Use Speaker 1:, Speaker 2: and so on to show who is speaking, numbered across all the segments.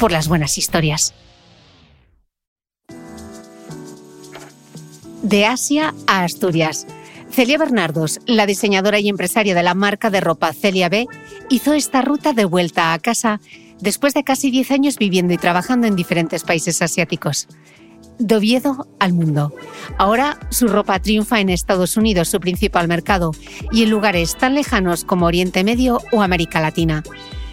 Speaker 1: por las buenas historias. De Asia a Asturias. Celia Bernardos, la diseñadora y empresaria de la marca de ropa Celia B, hizo esta ruta de vuelta a casa después de casi 10 años viviendo y trabajando en diferentes países asiáticos. De Oviedo al mundo. Ahora su ropa triunfa en Estados Unidos, su principal mercado, y en lugares tan lejanos como Oriente Medio o América Latina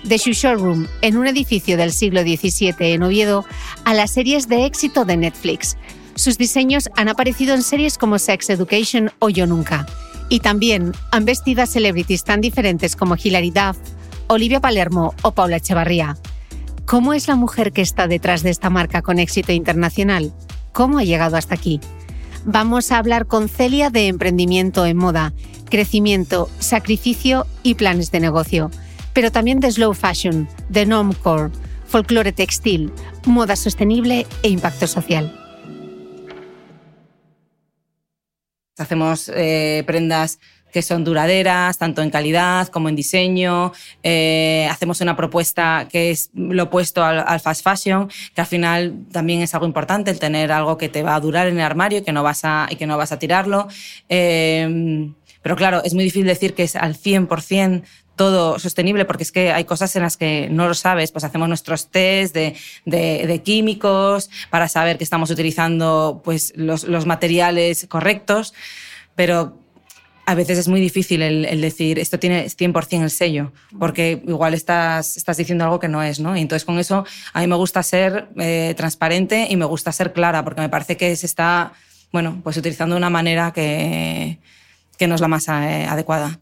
Speaker 1: de su showroom en un edificio del siglo XVII en Oviedo a las series de éxito de Netflix. Sus diseños han aparecido en series como Sex Education o Yo Nunca. Y también han vestido a celebrities tan diferentes como Hilary Duff, Olivia Palermo o Paula Echevarría. ¿Cómo es la mujer que está detrás de esta marca con éxito internacional? ¿Cómo ha llegado hasta aquí? Vamos a hablar con Celia de emprendimiento en moda, crecimiento, sacrificio y planes de negocio pero también de slow fashion, de normcore, folclore textil, moda sostenible e impacto social.
Speaker 2: Hacemos eh, prendas que son duraderas, tanto en calidad como en diseño. Eh, hacemos una propuesta que es lo opuesto al, fast fashion, que al final también es algo importante, el tener algo que te va a durar en el armario y que no vas a, y que no vas a tirarlo. Eh, pero claro, es muy difícil decir que es al 100% todo sostenible, porque es que hay cosas en las que no lo sabes, pues hacemos nuestros test de, de, químicos para saber que estamos utilizando pues, los, los, materiales correctos, pero a veces es muy difícil el, decir esto tiene 100% el sello, porque igual estás, estás diciendo algo que no es, ¿no? Y entonces con eso a mí me gusta ser eh, transparente y me gusta ser clara, porque me parece que se está, bueno, pues utilizando de una manera que, que no es la más eh, adecuada.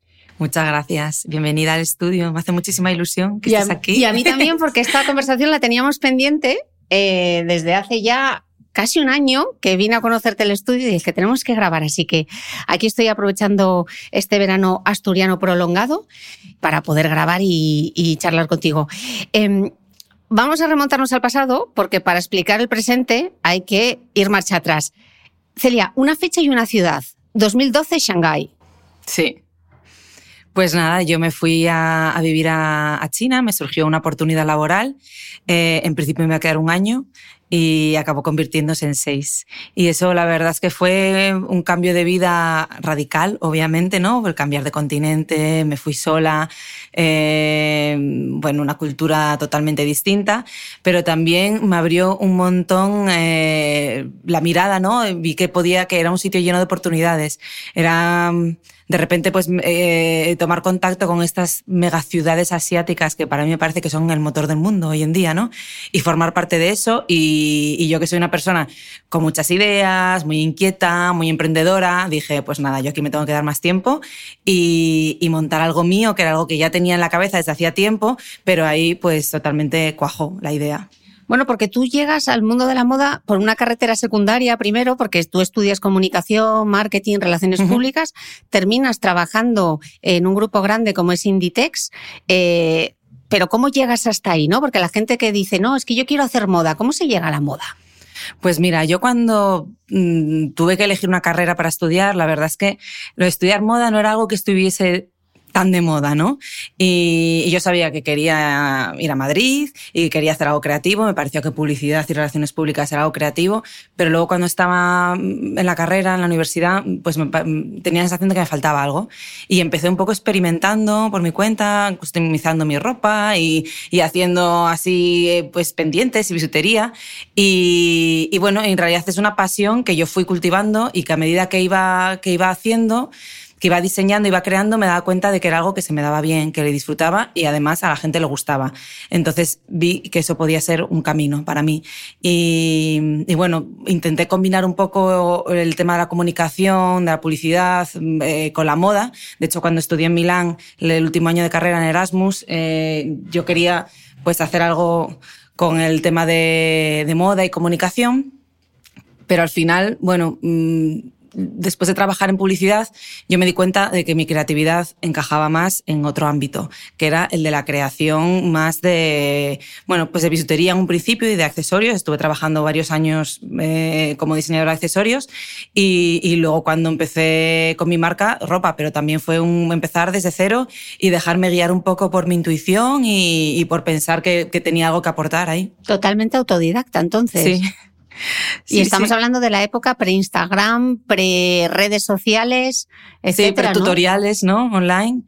Speaker 2: Muchas gracias. Bienvenida al estudio. Me hace muchísima ilusión que estés aquí.
Speaker 1: Y a mí también, porque esta conversación la teníamos pendiente eh, desde hace ya casi un año que vine a conocerte el estudio y dije, tenemos que grabar. Así que aquí estoy aprovechando este verano asturiano prolongado para poder grabar y, charlar contigo. Em, vamos a remontarnos al pasado porque para explicar el presente hay que ir marcha atrás. Celia, una fecha y una ciudad. 2012, Shanghái.
Speaker 2: Sí. Pues nada, yo me fui a, vivir a, China, me surgió una oportunidad laboral. Eh, en principio me iba a quedar un año y acabó convirtiéndose en seis. Y eso la verdad es que fue un cambio de vida radical, obviamente, ¿no? El cambiar de continente, me fui sola, eh, bueno, una cultura totalmente distinta, pero también me abrió un montón eh, la mirada, ¿no? Vi que podía, que era un sitio lleno de oportunidades. Era de repente pues eh, tomar contacto con estas megaciudades asiáticas que para mí me parece que son el motor del mundo hoy en día, ¿no? Y formar parte de eso y, yo que soy una persona con muchas ideas, muy inquieta, muy emprendedora, dije pues nada, yo aquí me tengo que dar más tiempo y, y montar algo mío, que era algo que ya tenía en la cabeza desde hacía tiempo, pero ahí pues totalmente cuajó la idea.
Speaker 1: Bueno, porque tú llegas al mundo de la moda por una carretera secundaria primero, porque tú estudias comunicación, marketing, relaciones públicas, terminas trabajando en un grupo grande como es Inditex. Eh, pero ¿cómo llegas hasta ahí? ¿no? Porque la gente que dice, no, es que yo quiero hacer moda, ¿cómo se llega a la moda?
Speaker 2: Pues mira, yo cuando mm, tuve que elegir una carrera para estudiar, la verdad es que lo de estudiar moda no era algo que estuviese tan de moda, ¿no? Y, yo sabía que quería ir a Madrid y quería hacer algo creativo, me pareció que publicidad y relaciones públicas era algo creativo, pero luego cuando estaba en la carrera, en la universidad, pues tenía la sensación de que me faltaba algo. Y empecé un poco experimentando por mi cuenta, customizando mi ropa y, y haciendo así pues pendientes y bisutería. Y, y bueno, en realidad es una pasión que yo fui cultivando y que a medida que iba, que iba haciendo, que iba diseñando, iba creando, me daba cuenta de que era algo que se me daba bien, que le disfrutaba y además a la gente le gustaba. Entonces vi que eso podía ser un camino para mí. Y, bueno, intenté combinar un poco el tema de la comunicación, de la publicidad, eh, con la moda. De hecho, cuando estudié en Milán, el último año de carrera en Erasmus, eh, yo quería pues hacer algo con el tema de, de moda y comunicación. Pero al final, bueno, mm, después de trabajar en publicidad, yo me di cuenta de que mi creatividad encajaba más en otro ámbito, que era el de la creación más de, bueno, pues de bisutería en un principio y de accesorios. Estuve trabajando varios años eh, como diseñadora de accesorios y, luego cuando empecé con mi marca, ropa, pero también fue un empezar desde cero y dejarme guiar un poco por mi intuición y, por pensar que, que tenía algo que aportar ahí.
Speaker 1: Totalmente autodidacta, entonces.
Speaker 2: Sí
Speaker 1: y estamos hablando de la época pre-Instagram, pre-redes sociales, etc.
Speaker 2: Sí, pre-tutoriales, ¿no? Online.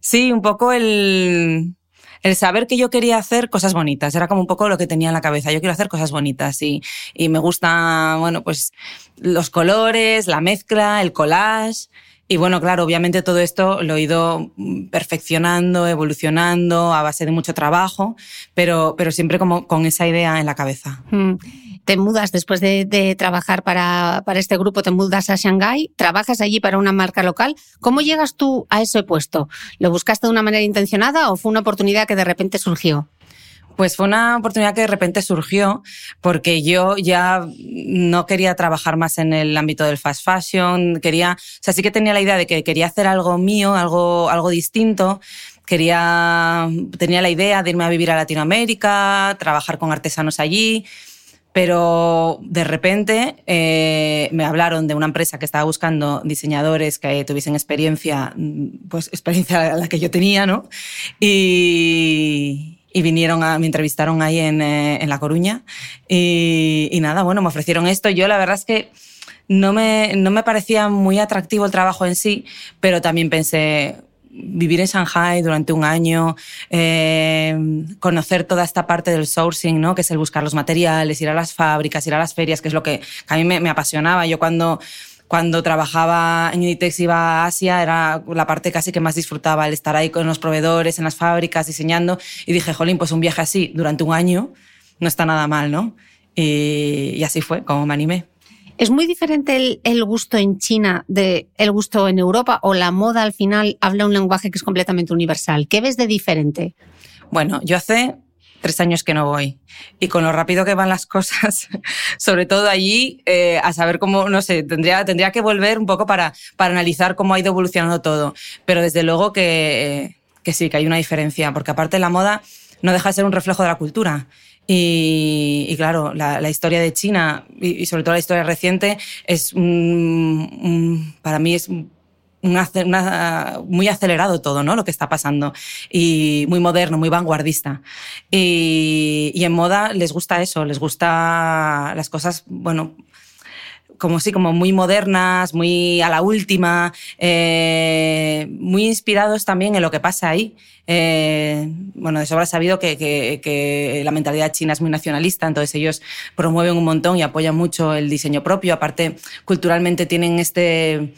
Speaker 2: Sí, un poco el, el saber que yo quería hacer cosas bonitas. Era como un poco lo que tenía en la cabeza. Yo quiero hacer cosas bonitas y, y me gusta, bueno, pues los colores, la mezcla, el collage. Y bueno, claro, obviamente todo esto lo he ido perfeccionando, evolucionando a base de mucho trabajo, pero, pero siempre como con esa idea en la cabeza.
Speaker 1: Mm te mudas después de, trabajar para, para, este grupo, te mudas a Shanghái, trabajas allí para una marca local. ¿Cómo llegas tú a ese puesto? ¿Lo buscaste de una manera intencionada o fue una oportunidad que de repente surgió?
Speaker 2: Pues fue una oportunidad que de repente surgió porque yo ya no quería trabajar más en el ámbito del fast fashion, quería, o sea, sí que tenía la idea de que quería hacer algo mío, algo, algo distinto, quería, tenía la idea de irme a vivir a Latinoamérica, trabajar con artesanos allí, pero de repente eh, me hablaron de una empresa que estaba buscando diseñadores que tuviesen experiencia, mm, pues experiencia la que yo tenía, ¿no? Y, y vinieron a, me entrevistaron ahí en, eh, en La Coruña y, y, nada, bueno, me ofrecieron esto. Yo la verdad es que no me, no me parecía muy atractivo el trabajo en sí, pero también pensé, vivir en Shanghai durante un año, eh, conocer toda esta parte del sourcing, ¿no? que es el buscar los materiales, ir a las fábricas, ir a las ferias, que es lo que a mí me, apasionaba. Yo cuando cuando trabajaba en Inditex iba a Asia, era la parte casi que más disfrutaba, el estar ahí con los proveedores, en las fábricas, diseñando. Y dije, jolín, pues un viaje así durante un año no está nada mal, ¿no? Y, y así fue como me animé.
Speaker 1: ¿Es muy diferente el, gusto en China de el gusto en Europa o la moda al final habla un lenguaje que es completamente universal? ¿Qué ves de diferente?
Speaker 2: Bueno, yo hace tres años que no voy. Y con lo rápido que van las cosas, sobre todo allí, eh, a saber cómo, no sé, tendría, tendría que volver un poco para, para analizar cómo ha ido evolucionando todo. Pero desde luego que, que sí, que hay una diferencia, porque aparte la moda no deja de ser un reflejo de la cultura. Y, y, claro, la, la, historia de China y, y, sobre todo la historia reciente es un, un, para mí es una, una, muy acelerado todo, ¿no? Lo que está pasando. Y muy moderno, muy vanguardista. Y, y en moda les gusta eso, les gusta las cosas, bueno, como sí, como muy modernas, muy a la última, eh, muy inspirados también en lo que pasa ahí. Eh, bueno, de sobra sabido que, que, que, la mentalidad china es muy nacionalista, entonces ellos promueven un montón y apoyan mucho el diseño propio. Aparte, culturalmente tienen este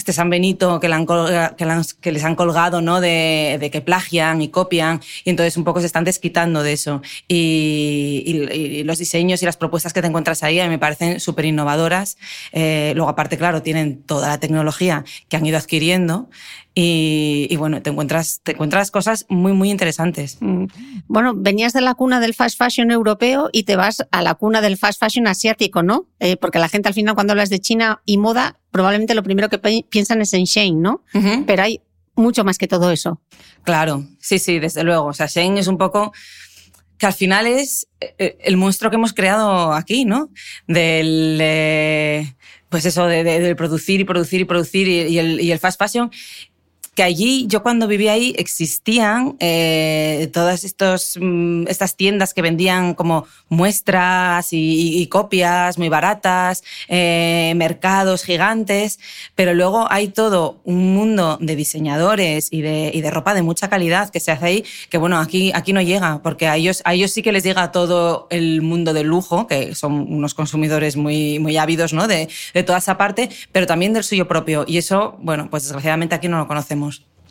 Speaker 2: este San Benito que, le han, que, le han, que, les han colgado, ¿no? De, de, que plagian y copian, y entonces un poco se están desquitando de eso. Y, y, y los diseños y las propuestas que te encuentras ahí me parecen súper innovadoras. Eh, luego, aparte, claro, tienen toda la tecnología que han ido adquiriendo. Y, y, bueno, te encuentras, te encuentras cosas muy, muy interesantes.
Speaker 1: Mm. Bueno, venías de la cuna del fast fashion europeo y te vas a la cuna del fast fashion asiático, ¿no? Eh, porque la gente al final cuando hablas de China y moda, probablemente lo primero que piensan es en Shane, ¿no? Uh -huh. Pero hay mucho más que todo eso.
Speaker 2: Claro, sí, sí, desde luego. O sea, Shane es un poco que al final es eh, el monstruo que hemos creado aquí, ¿no? Del... Eh, pues eso, de, de, de, producir y producir y producir y, y, el, y el fast fashion que allí, yo cuando vivía ahí, existían eh, todas estos, mm, estas tiendas que vendían como muestras y, copias muy baratas, eh, mercados gigantes, pero luego hay todo un mundo de diseñadores y de, y de, ropa de mucha calidad que se hace ahí, que bueno, aquí, aquí no llega, porque a ellos, a ellos sí que les llega todo el mundo del lujo, que son unos consumidores muy, muy ávidos ¿no? de, de toda esa parte, pero también del suyo propio. Y eso, bueno, pues desgraciadamente aquí no lo conocemos.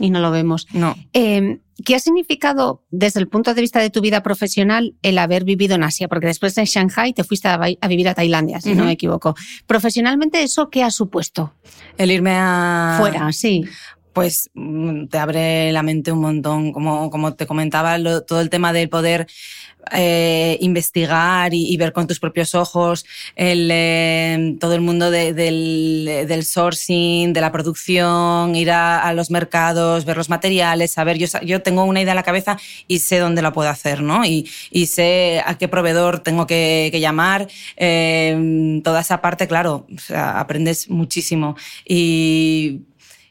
Speaker 1: Y no lo vemos.
Speaker 2: No.
Speaker 1: Eh, ¿Qué ha significado desde el punto de vista de tu vida profesional el haber vivido en Asia? Porque después de Shanghai te fuiste a, a vivir a Tailandia, si uh -huh. no me equivoco. Profesionalmente, ¿eso qué ha supuesto?
Speaker 2: El irme a...
Speaker 1: Fuera, sí
Speaker 2: pues te abre la mente un montón, como, como te comentaba, todo el tema del poder eh, investigar y, ver con tus propios ojos el, eh, todo el mundo de, del, del, sourcing, de la producción, ir a, a, los mercados, ver los materiales, saber, yo, yo tengo una idea en la cabeza y sé dónde la puedo hacer, ¿no? Y, y sé a qué proveedor tengo que, que llamar, eh, toda esa parte, claro, aprendes muchísimo. Y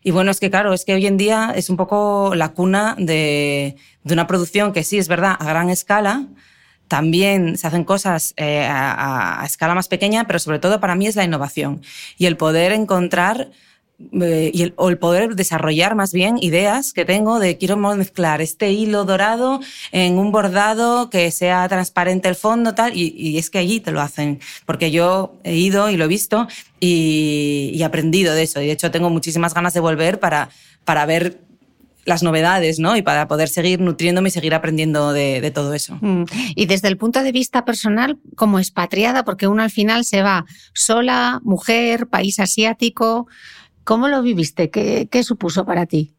Speaker 2: y bueno, es que claro, es que hoy en día es un poco la cuna de, de una producción que sí, es verdad, a gran escala, también se hacen cosas eh, a, a, escala más pequeña, pero sobre todo para mí es la innovación y el poder encontrar eh, y el, o el poder desarrollar más bien ideas que tengo de quiero mezclar este hilo dorado en un bordado que sea transparente el fondo tal y, es que allí te lo hacen porque yo he ido y lo he visto y, y he aprendido de eso y de hecho tengo muchísimas ganas de volver para, para ver las novedades, ¿no? Y para poder seguir nutriéndome y seguir aprendiendo de, de todo eso.
Speaker 1: Mm. Y desde el punto de vista personal, como expatriada, porque uno al final se va sola, mujer, país asiático, ¿Cómo lo viviste? ¿Qué, qué supuso para ti?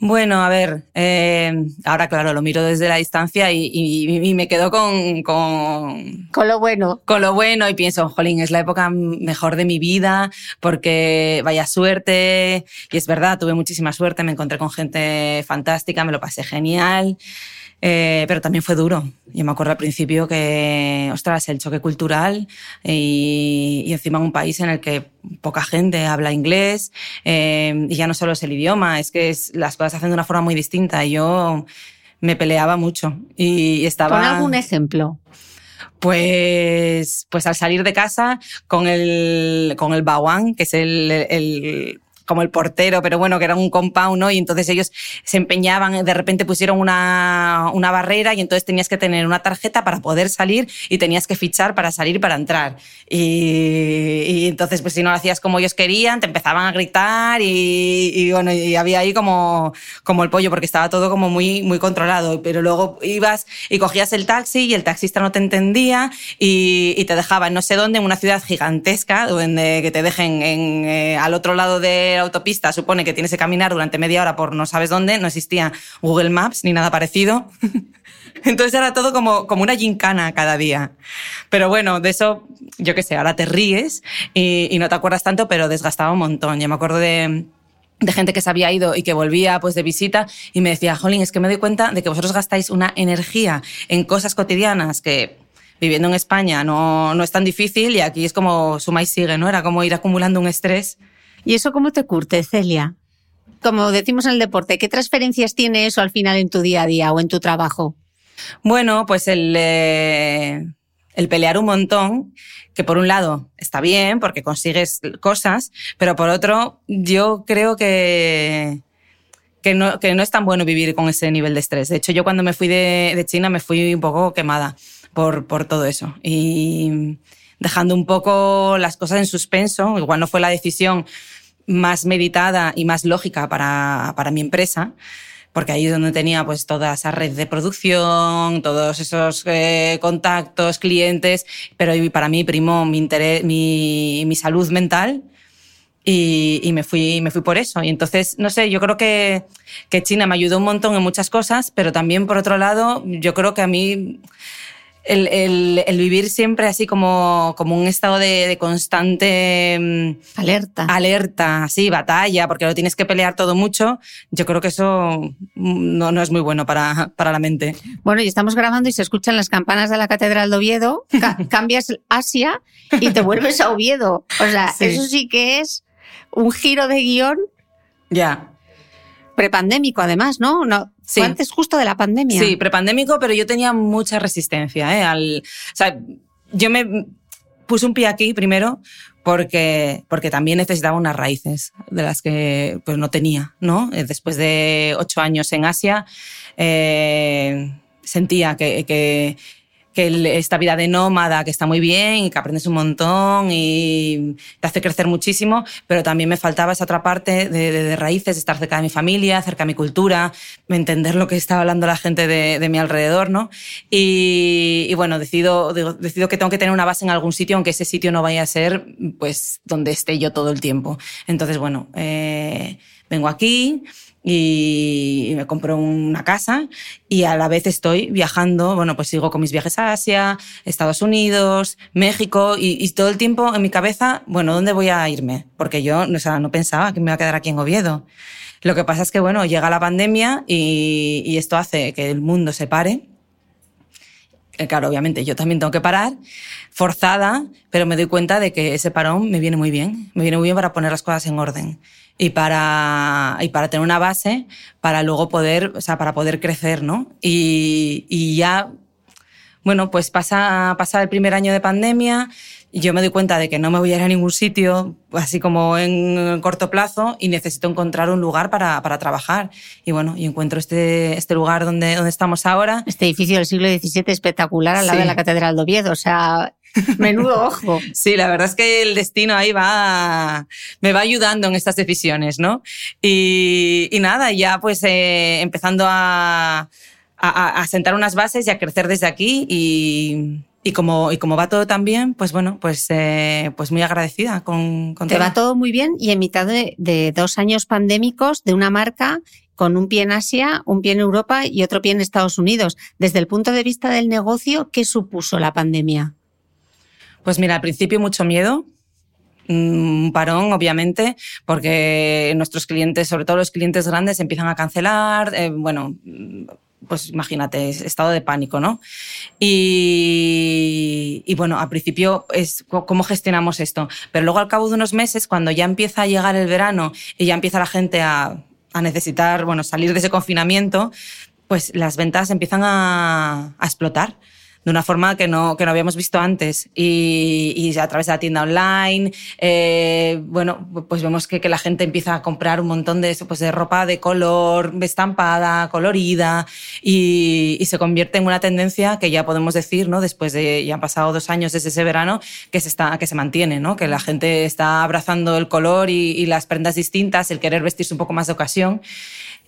Speaker 2: Bueno, a ver, eh, ahora claro, lo miro desde la distancia y, y, y me quedo con, con...
Speaker 1: Con lo bueno.
Speaker 2: Con lo bueno y pienso, jolín, es la época mejor de mi vida porque vaya suerte. Y es verdad, tuve muchísima suerte, me encontré con gente fantástica, me lo pasé genial. Eh, pero también fue duro. Yo me acuerdo al principio que, ostras, el choque cultural y, y encima un país en el que poca gente habla inglés eh, y ya no solo es el idioma, es que es, las cosas se hacen de una forma muy distinta. Y yo me peleaba mucho y estaba...
Speaker 1: ¿Con algún ejemplo?
Speaker 2: Pues, pues al salir de casa con el, con el bawang, que es el, el como el portero, pero bueno, que era un compound, ¿no? Y entonces ellos se empeñaban, de repente pusieron una, una barrera y entonces tenías que tener una tarjeta para poder salir y tenías que fichar para salir para entrar. Y, y entonces, pues si no lo hacías como ellos querían, te empezaban a gritar y, y bueno, y había ahí como, como el pollo porque estaba todo como muy, muy controlado. Pero luego ibas y cogías el taxi y el taxista no te entendía y, y te dejaba en no sé dónde, en una ciudad gigantesca, donde que te dejen en, eh, al otro lado de la autopista, supone que tienes que caminar durante media hora por no sabes dónde, no existía Google Maps ni nada parecido. Entonces era todo como, como una gincana cada día. Pero bueno, de eso, yo qué sé, ahora te ríes y, y no te acuerdas tanto, pero desgastaba un montón. Yo me acuerdo de, de gente que se había ido y que volvía pues de visita y me decía, Jolín, es que me doy cuenta de que vosotros gastáis una energía en cosas cotidianas que viviendo en España no, no es tan difícil y aquí es como suma y sigue, ¿no? Era como ir acumulando un estrés.
Speaker 1: ¿Y eso cómo te curte, Celia? Como decimos en el deporte, ¿qué transferencias tiene eso al final en tu día a día o en tu trabajo?
Speaker 2: Bueno, pues el, eh, el pelear un montón, que por un lado está bien porque consigues cosas, pero por otro yo creo que, que, no, que no es tan bueno vivir con ese nivel de estrés. De hecho, yo cuando me fui de, de China me fui un poco quemada por, por todo eso. Y dejando un poco las cosas en suspenso, igual no fue la decisión más meditada y más lógica para, para mi empresa, porque ahí es donde tenía pues toda esa red de producción, todos esos eh, contactos, clientes, pero para mí primó mi, interés, mi, mi salud mental y, y, me, fui, me fui por eso. Y entonces, no sé, yo creo que, que China me ayudó un montón en muchas cosas, pero también por otro lado, yo creo que a mí el, el, el, vivir siempre así como, como un estado de, de, constante
Speaker 1: alerta.
Speaker 2: Alerta, sí, batalla, porque lo tienes que pelear todo mucho. Yo creo que eso no, no es muy bueno para, para la mente.
Speaker 1: Bueno, y estamos grabando y se escuchan las campanas de la Catedral de Oviedo, ca cambias Asia y te vuelves a Oviedo. O sea, sí. eso sí que es un giro de guion.
Speaker 2: Ya
Speaker 1: prepandémico además, ¿no? no
Speaker 2: sí.
Speaker 1: Fue antes justo de la pandemia.
Speaker 2: Sí, prepandémico, pero yo tenía mucha resistencia. ¿eh? Al, o sea, yo me puse un pie aquí primero porque, porque también necesitaba unas raíces de las que pues, no tenía, ¿no? Después de ocho años en Asia, eh, sentía que, que, que esta vida de nómada, que está muy bien y que aprendes un montón y te hace crecer muchísimo, pero también me faltaba esa otra parte de, de, de raíces, estar cerca de mi familia, cerca de mi cultura, entender lo que estaba hablando la gente de, de mi alrededor, ¿no? Y, y bueno, decido, decido que tengo que tener una base en algún sitio, aunque ese sitio no vaya a ser, pues, donde esté yo todo el tiempo. Entonces, bueno, eh, vengo aquí, y me compré una casa y a la vez estoy viajando, bueno, pues sigo con mis viajes a Asia, Estados Unidos, México y, y todo el tiempo en mi cabeza, bueno, ¿dónde voy a irme? Porque yo o sea, no pensaba que me iba a quedar aquí en Oviedo. Lo que pasa es que, bueno, llega la pandemia y, y esto hace que el mundo se pare. Claro, obviamente yo también tengo que parar, forzada, pero me doy cuenta de que ese parón me viene muy bien, me viene muy bien para poner las cosas en orden y para, y para tener una base para luego poder, o sea, para poder crecer, ¿no? Y, y ya, bueno, pues pasa, pasa el primer año de pandemia y yo me doy cuenta de que no me voy a ir a ningún sitio, así como en corto plazo, y necesito encontrar un lugar para, para trabajar. Y bueno, y encuentro este, este lugar donde, donde estamos ahora.
Speaker 1: Este edificio del siglo XVII espectacular al lado sí. de la Catedral de Oviedo. O sea, Menudo ojo.
Speaker 2: Sí, la verdad es que el destino ahí va, me va ayudando en estas decisiones, ¿no? Y, y nada, ya pues eh, empezando a, a, a, sentar unas bases y a crecer desde aquí y, y como, y como va todo tan bien, pues bueno, pues, eh, pues muy agradecida con, con
Speaker 1: Te
Speaker 2: todo.
Speaker 1: va todo muy bien y en mitad de, de dos años pandémicos de una marca con un pie en Asia, un pie en Europa y otro pie en Estados Unidos. Desde el punto de vista del negocio, ¿qué supuso la pandemia?
Speaker 2: Pues mira, al principio mucho miedo, un parón, obviamente, porque nuestros clientes, sobre todo los clientes grandes, empiezan a cancelar, eh, bueno, pues imagínate, estado de pánico, ¿no? Y, bueno, al principio es cómo gestionamos esto, pero luego al cabo de unos meses, cuando ya empieza a llegar el verano y ya empieza la gente a, necesitar, bueno, salir de ese confinamiento, pues las ventas empiezan a explotar de una forma que no, que no habíamos visto antes. Y, y a través de la tienda online, eh, bueno, pues vemos que, que, la gente empieza a comprar un montón de, pues de ropa de color, estampada, colorida, y, y, se convierte en una tendencia que ya podemos decir, ¿no? Después de, ya han pasado dos años desde ese verano, que se, está, que se mantiene, ¿no? Que la gente está abrazando el color y, y las prendas distintas, el querer vestirse un poco más de ocasión.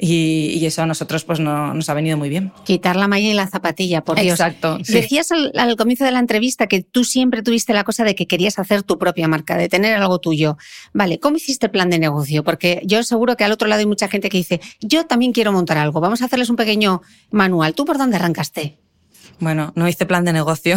Speaker 2: Y, y, eso a nosotros pues no, nos ha venido muy bien.
Speaker 1: Quitar la malla y la zapatilla, por Dios.
Speaker 2: Exacto. Sí.
Speaker 1: Decías al, al, comienzo de la entrevista que tú siempre tuviste la cosa de que querías hacer tu propia marca, de tener algo tuyo. Vale, ¿cómo hiciste el plan de negocio? Porque yo seguro que al otro lado hay mucha gente que dice, yo también quiero montar algo, vamos a hacerles un pequeño manual. ¿Tú por dónde arrancaste?
Speaker 2: Bueno, no hice plan de negocio.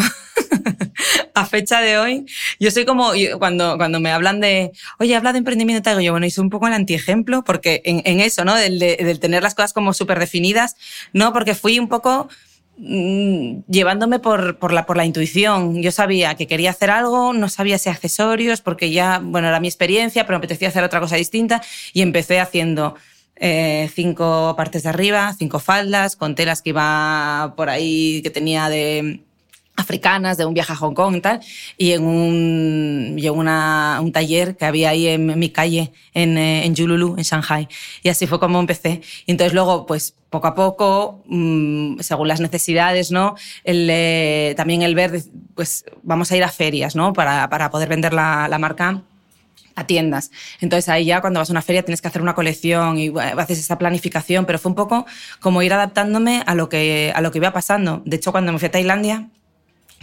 Speaker 2: a fecha de hoy, yo soy como, cuando, cuando me hablan de, oye, habla de emprendimiento, te digo yo, bueno, hice un poco el antiejemplo, porque en, eso, ¿no? Del, de, del, tener las cosas como súper definidas, no, porque fui un poco llevándome por, por, la, por la intuición. Yo sabía que quería hacer algo, no sabía si accesorios, porque ya, bueno, era mi experiencia, pero me apetecía hacer otra cosa distinta y empecé haciendo eh, cinco partes de arriba, cinco faldas, con telas que iba por ahí, que tenía de africanas de un viaje a Hong Kong y tal, y en un, y en una, un taller que había ahí en, mi calle, en, eh, en Jululu, en Shanghai. Y así fue como empecé. Y entonces luego, pues poco a poco, mmm, según las necesidades, ¿no? El, eh, también el ver, pues vamos a ir a ferias, ¿no? Para, para poder vender la, la marca a tiendas. Entonces ahí ya cuando vas a una feria tienes que hacer una colección y haces esa planificación, pero fue un poco como ir adaptándome a lo que, a lo que iba pasando. De hecho, cuando me fui a Tailandia,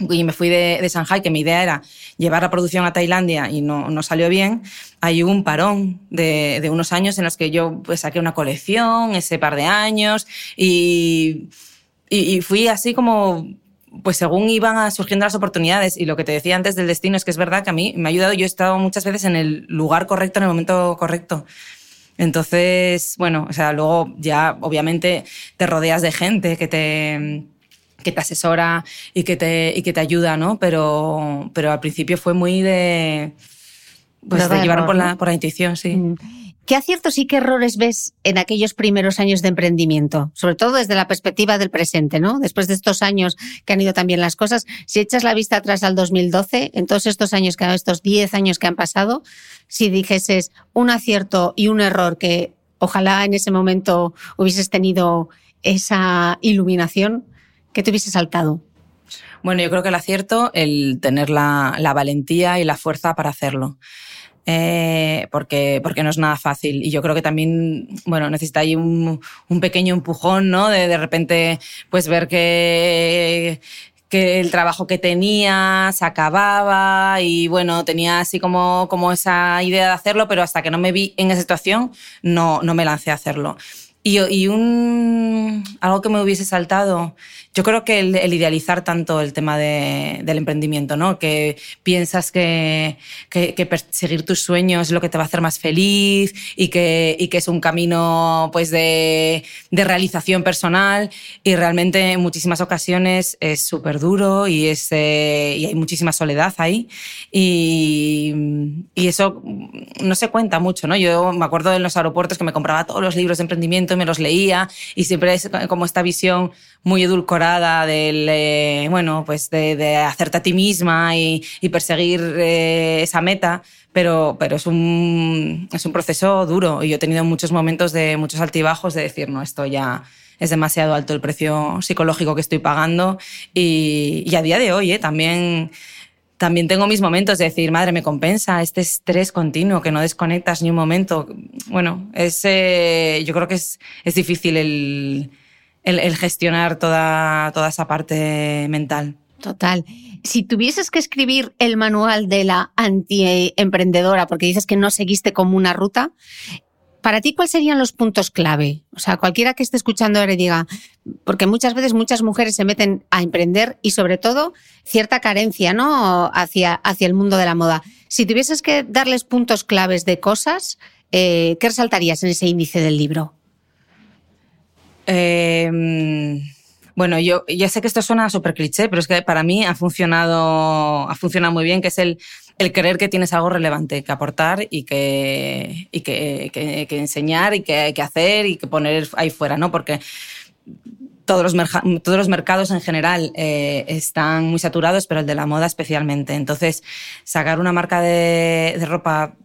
Speaker 2: y me fui de, de, Shanghai, que mi idea era llevar la producción a Tailandia y no, no salió bien, hay un parón de, de, unos años en los que yo pues, saqué una colección, ese par de años, y, y, y fui así como pues según iban surgiendo las oportunidades. Y lo que te decía antes del destino es que es verdad que a mí me ha ayudado, yo he estado muchas veces en el lugar correcto, en el momento correcto. Entonces, bueno, o sea, luego ya obviamente te rodeas de gente que te, que te asesora y que te, y que te ayuda, ¿no? Pero, pero al principio fue muy de, pues, de, de llevar error, por, la, por la intuición, sí.
Speaker 1: Mm. ¿Qué aciertos y qué errores ves en aquellos primeros años de emprendimiento? Sobre todo desde la perspectiva del presente, ¿no? Después de estos años que han ido también las cosas, si echas la vista atrás al 2012, en todos estos años, que estos 10 años que han pasado, si dijeses un acierto y un error que ojalá en ese momento hubieses tenido esa iluminación, ¿qué te hubiese saltado?
Speaker 2: Bueno, yo creo que el acierto, el tener la, valentía y la fuerza para hacerlo. Eh, porque, porque no es nada fácil. Y yo creo que también, bueno, necesita ahí un, un pequeño empujón, ¿no? De de repente, pues ver que, que el trabajo que tenía se acababa y bueno, tenía así como, como esa idea de hacerlo, pero hasta que no me vi en esa situación, no, no me lancé a hacerlo. Y, y un, algo que me hubiese saltado, yo creo que el, idealizar tanto el tema de, del emprendimiento, ¿no? Que piensas que, que, perseguir tus sueños es lo que te va a hacer más feliz y que, es un camino pues de, realización personal y realmente en muchísimas ocasiones es súper duro eh, y hay muchísima soledad ahí y eso no se cuenta mucho, ¿no? Yo me acuerdo en los aeropuertos que me compraba todos los libros de emprendimiento y me los leía y siempre es como esta visión muy edulcorada del, eh, bueno, pues de, de, hacerte a ti misma y, perseguir eh, esa meta, pero, pero es, un, es un proceso duro y yo he tenido muchos momentos de muchos altibajos de decir, no, esto ya es demasiado alto el precio psicológico que estoy pagando y, y a día de hoy eh, también también tengo mis momentos de decir, madre, me compensa este estrés continuo, que no desconectas ni un momento. Bueno, es, yo creo que es, es difícil el, el, gestionar toda, toda esa parte mental.
Speaker 1: Total. Si tuvieses que escribir el manual de la antiemprendedora, porque dices que no seguiste como una ruta, para ti, ¿cuáles serían los puntos clave? O sea, cualquiera que esté escuchando ahora diga, porque muchas veces muchas mujeres se meten a emprender y sobre todo cierta carencia, ¿no? Hacia, hacia el mundo de la moda. Si tuvieses que darles puntos claves de cosas, eh, ¿qué resaltarías en ese índice del libro?
Speaker 2: Eh, bueno, yo ya sé que esto suena súper cliché, pero es que para mí ha funcionado, ha funcionado muy bien, que es el, el creer que tienes algo relevante que aportar y que, y que, que, que enseñar y que, que hacer y que poner ahí fuera, ¿no? Porque todos los, todos los mercados en general eh, están muy saturados, pero el de la moda especialmente. Entonces, sacar una marca de, de ropa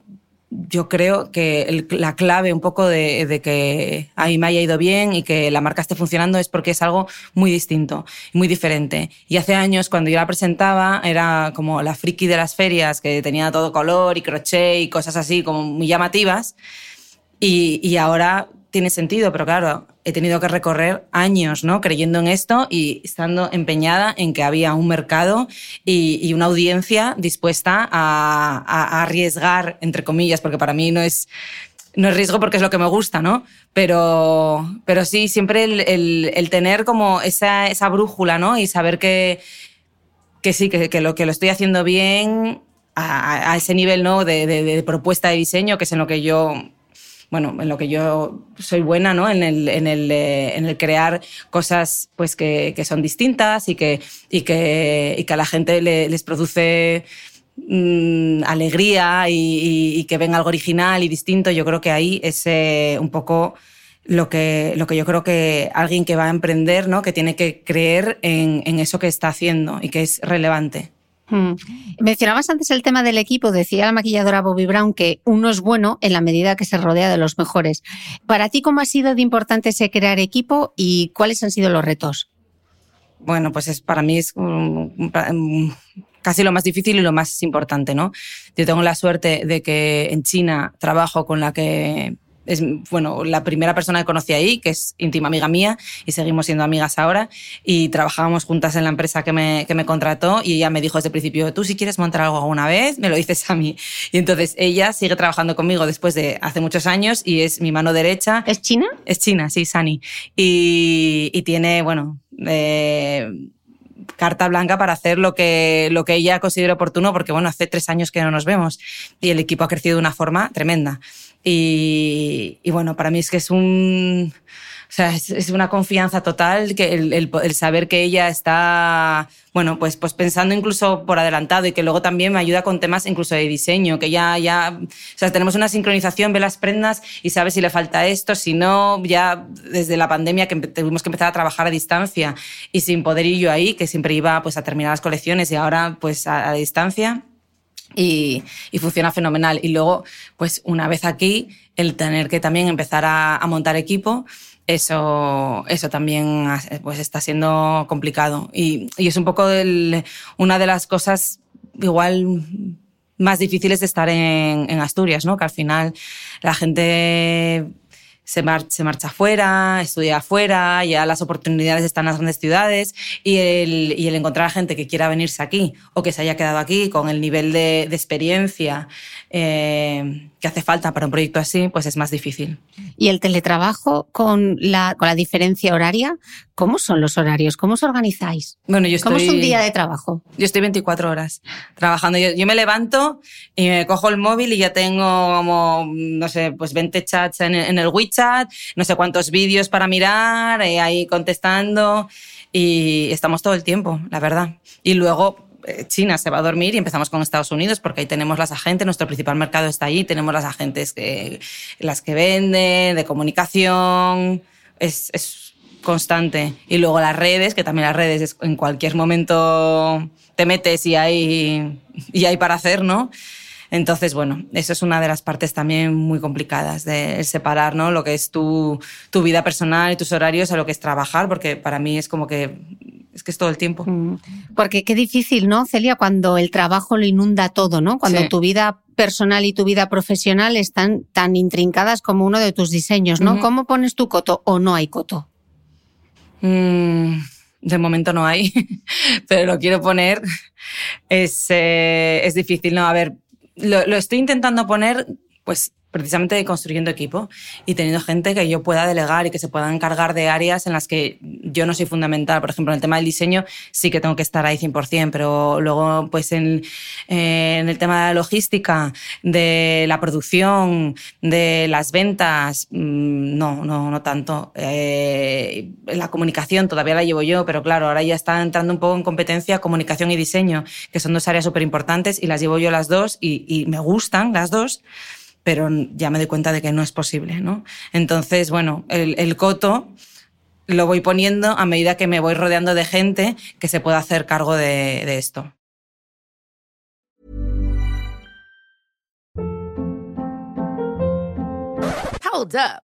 Speaker 2: yo creo que la clave un poco de, que a mí me haya ido bien y que la marca esté funcionando es porque es algo muy distinto, muy diferente. Y hace años, cuando yo la presentaba, era como la friki de las ferias, que tenía todo color y crochet y cosas así como muy llamativas. Y, y ahora tiene sentido, pero claro, he tenido que recorrer años, ¿no? Creyendo en esto y estando empeñada en que había un mercado y, una audiencia dispuesta a, arriesgar, entre comillas, porque para mí no es, no es riesgo porque es lo que me gusta, ¿no? Pero, pero sí, siempre el, tener como esa, esa, brújula, ¿no? Y saber que, que sí, que, lo, que lo estoy haciendo bien a, ese nivel, ¿no? De, propuesta de diseño, que es en lo que yo bueno, en lo que yo soy buena, ¿no? En el, en el, eh, en el crear cosas pues que, que, son distintas y que, y que, y que a la gente les produce mm, alegría y, y, que venga algo original y distinto. Yo creo que ahí es eh, un poco lo que, lo que yo creo que alguien que va a emprender, ¿no? Que tiene que creer en, en eso que está haciendo y que es relevante.
Speaker 1: Mm. Mencionabas antes el tema del equipo, decía la maquilladora Bobby Brown que uno es bueno en la medida que se rodea de los mejores. Para ti, ¿cómo ha sido de importante ese crear equipo y cuáles han sido los retos?
Speaker 2: Bueno, pues es, para mí es casi lo más difícil y lo más importante, ¿no? Yo tengo la suerte de que en China trabajo con la que es bueno, la primera persona que conocí ahí, que es íntima amiga mía, y seguimos siendo amigas ahora, y trabajábamos juntas en la empresa que me, que me contrató, y ella me dijo desde el principio, tú si quieres montar algo alguna vez, me lo dices a mí. Y entonces ella sigue trabajando conmigo después de hace muchos años, y es mi mano derecha.
Speaker 1: ¿Es China?
Speaker 2: Es China, sí, Sani. Y, y tiene, bueno, eh, carta blanca para hacer lo que, lo que ella considera oportuno, porque bueno, hace tres años que no nos vemos y el equipo ha crecido de una forma tremenda. Y, y bueno, para mí es que es un... O sea, es, una confianza total que el, el, saber que ella está, bueno, pues, pues pensando incluso por adelantado y que luego también me ayuda con temas incluso de diseño, que ya, ya, o sea, tenemos una sincronización, ve las prendas y sabe si le falta esto, si no, ya desde la pandemia que tuvimos que empezar a trabajar a distancia y sin poder ir yo ahí, que siempre iba pues a terminar las colecciones y ahora pues a, a distancia y, y, funciona fenomenal. Y luego, pues una vez aquí, el tener que también empezar a, a montar equipo, eso, eso también pues está siendo complicado. Y, y es un poco el, una de las cosas igual más difíciles de estar en, en Asturias, ¿no? Que al final la gente se, se marcha afuera, estudia afuera, ya las oportunidades están en las grandes ciudades y el, y el encontrar gente que quiera venirse aquí o que se haya quedado aquí con el nivel de experiencia eh, que hace falta para un proyecto así, pues es más difícil.
Speaker 1: ¿Y el teletrabajo con la, con la diferencia horaria? ¿Cómo son los horarios? ¿Cómo os organizáis?
Speaker 2: Bueno, yo estoy,
Speaker 1: ¿Cómo es un día de trabajo?
Speaker 2: Yo estoy 24 horas trabajando. Yo, yo, me levanto y me cojo el móvil y ya tengo como, no sé, pues 20 chats en, en el WeChat, no sé cuántos vídeos para mirar, eh, ahí contestando y estamos todo el tiempo, la verdad. Y luego China se va a dormir y empezamos con Estados Unidos porque ahí tenemos las agentes, nuestro principal mercado está ahí, tenemos las agentes que, las que venden, de comunicación, es, es constante. Y luego las redes, que también las redes en cualquier momento te metes y hay, y hay para hacer, ¿no? Entonces, bueno, eso es una de las partes también muy complicadas de separar, ¿no? Lo que es tu, tu vida personal y tus horarios a lo que es trabajar, porque para mí es como que es que es todo el tiempo. Mm.
Speaker 1: Porque qué difícil, ¿no, Celia? Cuando el trabajo lo inunda todo, ¿no? Cuando tu vida personal y tu vida profesional están tan intrincadas como uno de tus diseños, ¿no? ¿Cómo pones tu coto o no hay coto?
Speaker 2: Mm, de momento no hay, pero lo quiero poner. Es, eh, es difícil, ¿no? A ver, lo, lo estoy intentando poner, pues precisamente construyendo equipo y teniendo gente que yo pueda delegar y que se puedan encargar de áreas en las que yo no soy fundamental. Por ejemplo, en el tema del diseño sí que tengo que estar ahí 100%, pero luego pues en, eh, en el tema de la logística, de la producción, de las ventas, mm, no, no, no tanto. Eh, la comunicación todavía la llevo yo, pero claro, ahora ya está entrando un poco en competencia comunicación y diseño, que son dos áreas súper importantes y las llevo yo las dos y, y me gustan las dos pero ya me doy cuenta de que no es posible, ¿no? Entonces, bueno, el, coto lo voy poniendo a medida que me voy rodeando de gente que se pueda hacer cargo de, de esto.
Speaker 3: Hold up.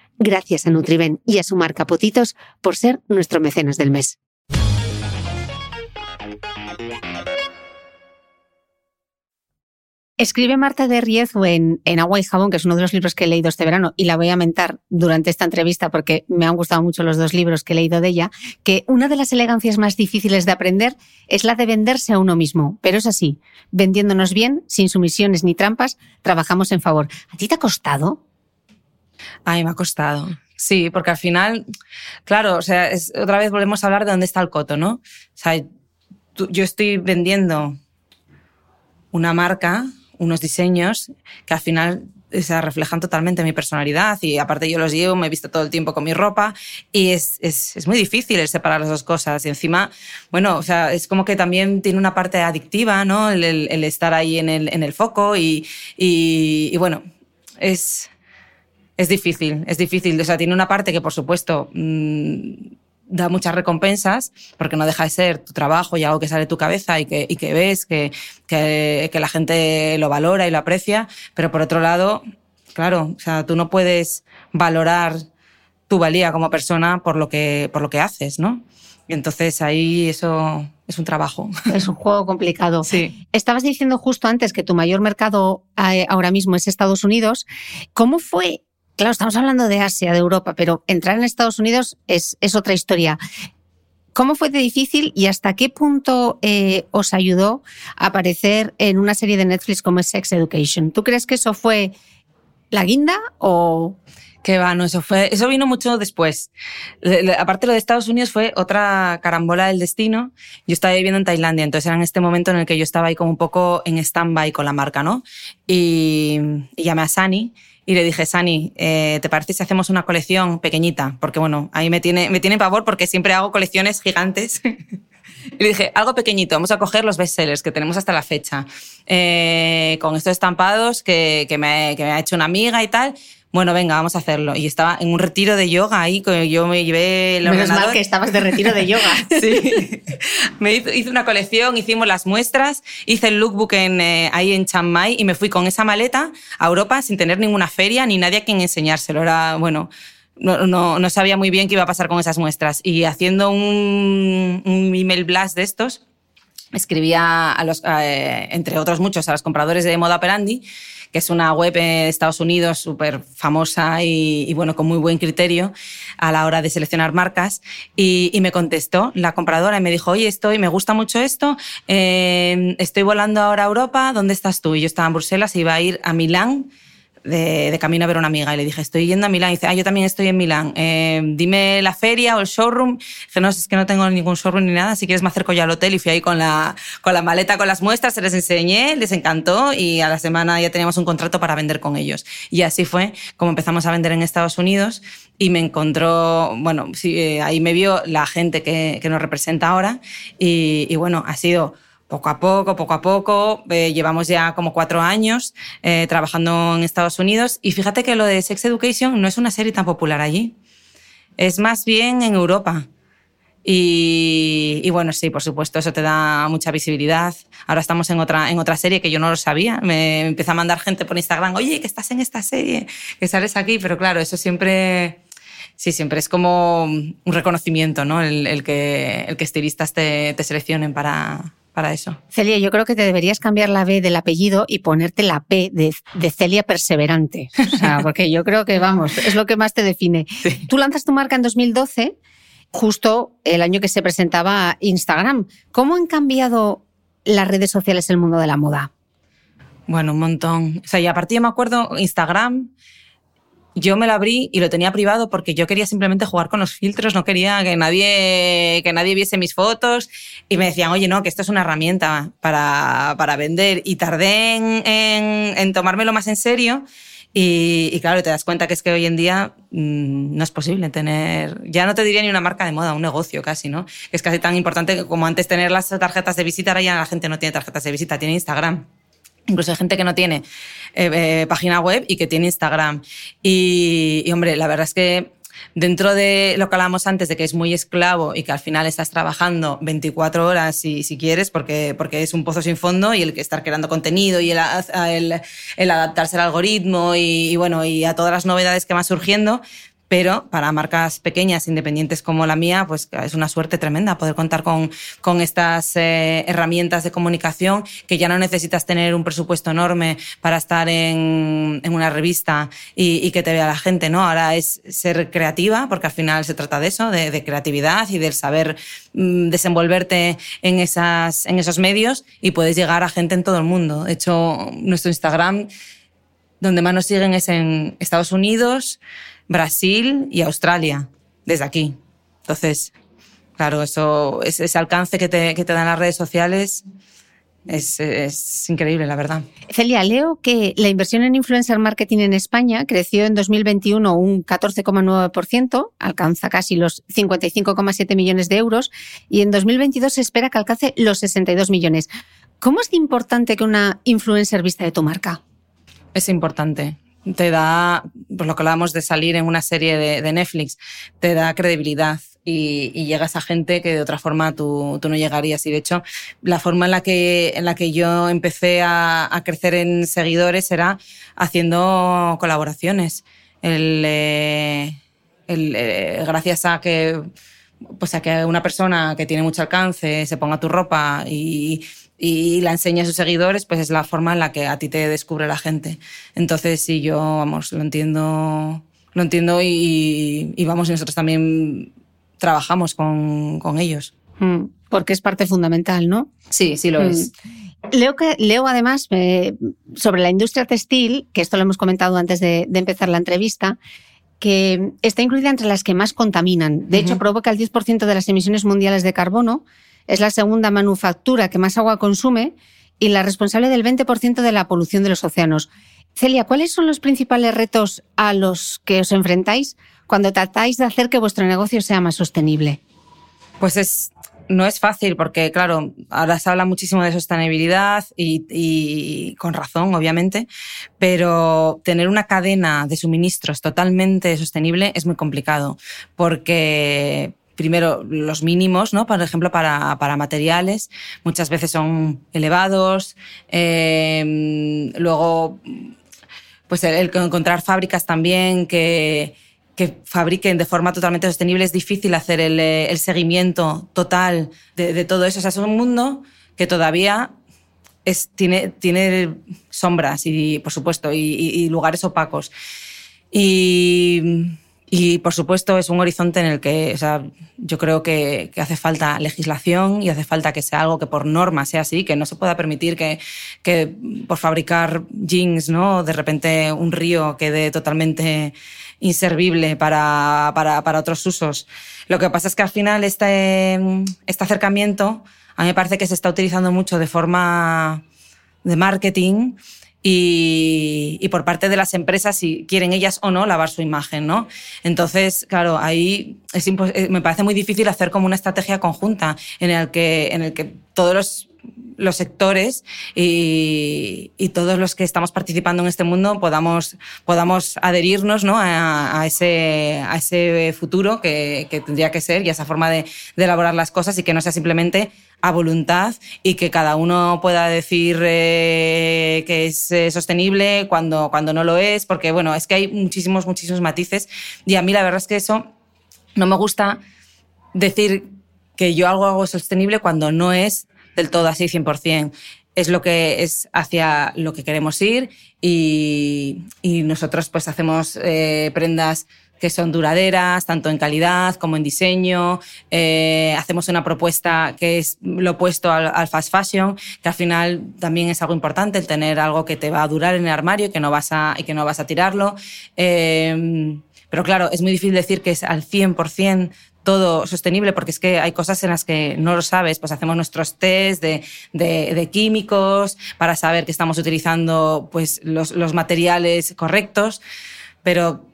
Speaker 1: Gracias a Nutriben y a su marca Potitos por ser nuestro mecenas del mes. Escribe Marta de Riezu en, en, Agua y Jabón, que es uno de los libros que he leído este verano, y la voy a mentar durante esta entrevista porque me han gustado mucho los dos libros que he leído de ella, que una de las elegancias más difíciles de aprender es la de venderse a uno mismo. Pero es así, vendiéndonos bien, sin sumisiones ni trampas, trabajamos en favor. ¿A ti te ha costado?
Speaker 2: Ay, me ha costado. Sí, porque al final, claro, o sea, es, otra vez volvemos a hablar de dónde está el coto, ¿no? O sea, tú, yo estoy vendiendo una marca, unos diseños que al final se reflejan totalmente mi personalidad y aparte yo los llevo, me he visto todo el tiempo con mi ropa y es, es, es, muy difícil separar las dos cosas y encima, bueno, o sea, es como que también tiene una parte adictiva, ¿no? El, el, el estar ahí en el, en el foco y, y, y bueno, es, es difícil, es difícil. O sea, tiene una parte que, por supuesto, mmm, da muchas recompensas, porque no deja de ser tu trabajo y algo que sale de tu cabeza y que, y que ves, que, que, que, la gente lo valora y lo aprecia, pero por otro lado, claro, o sea, tú no puedes valorar tu valía como persona por lo que, por lo que haces, ¿no? Y entonces ahí eso es un trabajo.
Speaker 1: Es un juego complicado.
Speaker 2: Sí.
Speaker 1: Estabas diciendo justo antes que tu mayor mercado eh, ahora mismo es Estados Unidos. ¿Cómo fue Claro, estamos hablando de Asia, de Europa, pero entrar en Estados Unidos es, es otra historia. ¿Cómo fue de difícil y hasta qué punto eh, os ayudó a aparecer en una serie de Netflix como Sex Education? ¿Tú crees que eso fue la guinda o...?
Speaker 2: Que va, no, eso fue, eso vino mucho después. Aparte lo de Estados Unidos fue otra carambola del destino. Yo estaba viviendo en Tailandia, entonces era en este momento en el que yo estaba ahí como un poco en stand-by con la marca, ¿no? Y, y llamé a Sani y le dije, Sani, eh, ¿te parece si hacemos una colección pequeñita? Porque bueno, ahí me tiene, me tiene pavor porque siempre hago colecciones gigantes. y le dije, algo pequeñito, vamos a coger los bestsellers que tenemos hasta la fecha, eh, con estos estampados que, que, me, que me ha hecho una amiga y tal bueno, venga, vamos a hacerlo. Y estaba en un retiro de yoga ahí, yo me llevé el
Speaker 1: Menos
Speaker 2: ordenador.
Speaker 1: mal que estabas de retiro de yoga.
Speaker 2: sí. Me hice, hice, una colección, hicimos las muestras, hice el lookbook en, eh, ahí en Chiang Mai y me fui con esa maleta a Europa sin tener ninguna feria ni nadie a quien enseñárselo. Era, bueno, no, no, no sabía muy bien qué iba a pasar con esas muestras. Y haciendo un, un email blast de estos, escribía a los, eh, entre otros muchos, a los compradores de moda operandi que es una web de Estados Unidos súper famosa y, y, bueno, con muy buen criterio a la hora de seleccionar marcas. Y, y, me contestó la compradora y me dijo, oye, estoy, me gusta mucho esto, eh, estoy volando ahora a Europa, ¿dónde estás tú? Y yo estaba en Bruselas iba a ir a Milán de, camino a ver a una amiga y le dije, estoy yendo a Milán. Y dice, ah, yo también estoy en Milán. Eh, dime la feria o el showroom. Dije, no, es que no tengo ningún showroom ni nada. Si quieres me acerco ya al hotel. Y fui ahí con la, con la maleta, con las muestras, se les enseñé, les encantó y a la semana ya teníamos un contrato para vender con ellos. Y así fue como empezamos a vender en Estados Unidos y me encontró, bueno, sí, eh, ahí me vio la gente que, que nos representa ahora y, y bueno, ha sido poco a poco, poco a poco. Eh, llevamos ya como cuatro años eh, trabajando en Estados Unidos y fíjate que lo de Sex Education no es una serie tan popular allí. Es más bien en Europa. Y, bueno, sí, por supuesto, eso te da mucha visibilidad. Ahora estamos en otra, en otra serie que yo no lo sabía. Me, empieza a mandar gente por Instagram, oye, que estás en esta serie, que sales aquí. Pero claro, eso siempre, sí, siempre es como un reconocimiento, ¿no? El, que, el que estilistas te, te seleccionen para, para eso.
Speaker 1: Celia, yo creo que te deberías cambiar la B del apellido y ponerte la P de, Celia Perseverante. O sea, porque yo creo que, vamos, es lo que más te define. Tú lanzas tu marca en 2012, justo el año que se presentaba Instagram. ¿Cómo han cambiado las redes sociales el mundo de la moda?
Speaker 2: Bueno, un montón. O sea, y a partir, me acuerdo, Instagram yo me lo abrí y lo tenía privado porque yo quería simplemente jugar con los filtros, no quería que nadie, que nadie viese mis fotos y me decían, oye, no, que esto es una herramienta para, para vender y tardé en, en, tomármelo más en serio. Y, claro, te das cuenta que es que hoy en día mm, no es posible tener, ya no te diría ni una marca de moda, un negocio casi, ¿no? Es casi tan importante como antes tener las tarjetas de visita, ahora ya la gente no tiene tarjetas de visita, tiene Instagram. Incluso hay gente que no tiene eh, eh, página web y que tiene Instagram. Y, hombre, la verdad es que dentro de lo que hablábamos antes de que es muy esclavo y que al final estás trabajando 24 horas si, quieres porque, porque es un pozo sin fondo y el que estar creando contenido y el, el, adaptarse al algoritmo y, y, bueno y a todas las novedades que van surgiendo pero para marcas pequeñas, independientes como la mía, pues es una suerte tremenda poder contar con, con estas eh, herramientas de comunicación que ya no necesitas tener un presupuesto enorme para estar en, en una revista y, que te vea la gente, ¿no? Ahora es ser creativa, porque al final se trata de eso, de, de creatividad y del saber mm, desenvolverte en, esas, en esos medios y puedes llegar a gente en todo el mundo. De hecho, nuestro Instagram, donde más nos siguen es en Estados Unidos, Brasil y Australia, desde aquí. Entonces, claro, eso, ese alcance que te, que te dan las redes sociales es, es, increíble, la verdad.
Speaker 1: Celia, leo que la inversión en influencer marketing en España creció en 2021 un 14,9%, alcanza casi los 55,7 millones de euros y en 2022 se espera que alcance los 62 millones. ¿Cómo es importante que una influencer vista de tu marca?
Speaker 2: Es importante te da, pues lo que hablábamos de salir en una serie de, Netflix, te da credibilidad y, y, llegas a gente que de otra forma tú, tú, no llegarías. Y de hecho, la forma en la que, en la que yo empecé a, crecer en seguidores era haciendo colaboraciones. Eh, eh, gracias a que, pues a que una persona que tiene mucho alcance se ponga tu ropa y, y la enseña a sus seguidores, pues es la forma en la que a ti te descubre la gente. Entonces, sí, yo, vamos, lo entiendo, lo entiendo y, y vamos, nosotros también trabajamos con, con ellos.
Speaker 1: Mm, porque es parte fundamental, ¿no?
Speaker 2: Sí, sí lo mm. es.
Speaker 1: Leo, que, leo además eh, sobre la industria textil, que esto lo hemos comentado antes de, de, empezar la entrevista, que está incluida entre las que más contaminan. De hecho, provoca el 10% de las emisiones mundiales de carbono es la segunda manufactura que más agua consume y la responsable del 20% de la polución de los océanos. Celia, ¿cuáles son los principales retos a los que os enfrentáis cuando tratáis de hacer que vuestro negocio sea más sostenible?
Speaker 2: Pues es, no es fácil porque, claro, ahora se habla muchísimo de sostenibilidad y, y, con razón, obviamente, pero tener una cadena de suministros totalmente sostenible es muy complicado porque primero los mínimos, ¿no? Por ejemplo, para, para materiales, muchas veces son elevados. Eh, luego, pues el, encontrar fábricas también que, que fabriquen de forma totalmente sostenible es difícil hacer el, seguimiento total de, todo eso. O sea, es un mundo que todavía es, tiene, tiene sombras y, por supuesto, lugares opacos. Y Y por supuesto es un horizonte en el que o sea, yo creo que, hace falta legislación y hace falta que sea algo que por norma sea así, que no se pueda permitir que, que por fabricar jeans, ¿no? de repente un río quede totalmente inservible para, para, para, otros usos. Lo que pasa es que al final este, este acercamiento a mí me parece que se está utilizando mucho de forma de marketing y, y, por parte de las empresas si quieren ellas o no lavar su imagen, ¿no? Entonces, claro, ahí es eh, me parece muy difícil hacer como una estrategia conjunta en el que, en el que todos los los sectores y, todos los que estamos participando en este mundo podamos, podamos adherirnos ¿no? a, ese, a ese futuro que, tendría que ser y a esa forma de, de elaborar las cosas y que no sea simplemente a voluntad y que cada uno pueda decir eh, que es eh, sostenible cuando, cuando no lo es, porque bueno, es que hay muchísimos, muchísimos matices y a mí la verdad es que eso no me gusta decir que yo algo hago sostenible cuando no es del todo así 100%. Es lo que es hacia lo que queremos ir y, y nosotros pues hacemos eh, prendas que son duraderas, tanto en calidad como en diseño. Eh, hacemos una propuesta que es lo opuesto al, fast fashion, que al final también es algo importante, el tener algo que te va a durar en el armario y que no vas a, y que no vas a tirarlo. Eh, pero claro, es muy difícil decir que es al 100% todo sostenible, porque es que hay cosas en las que no lo sabes, pues hacemos nuestros test de, de, de químicos para saber que estamos utilizando pues, los, los materiales correctos, pero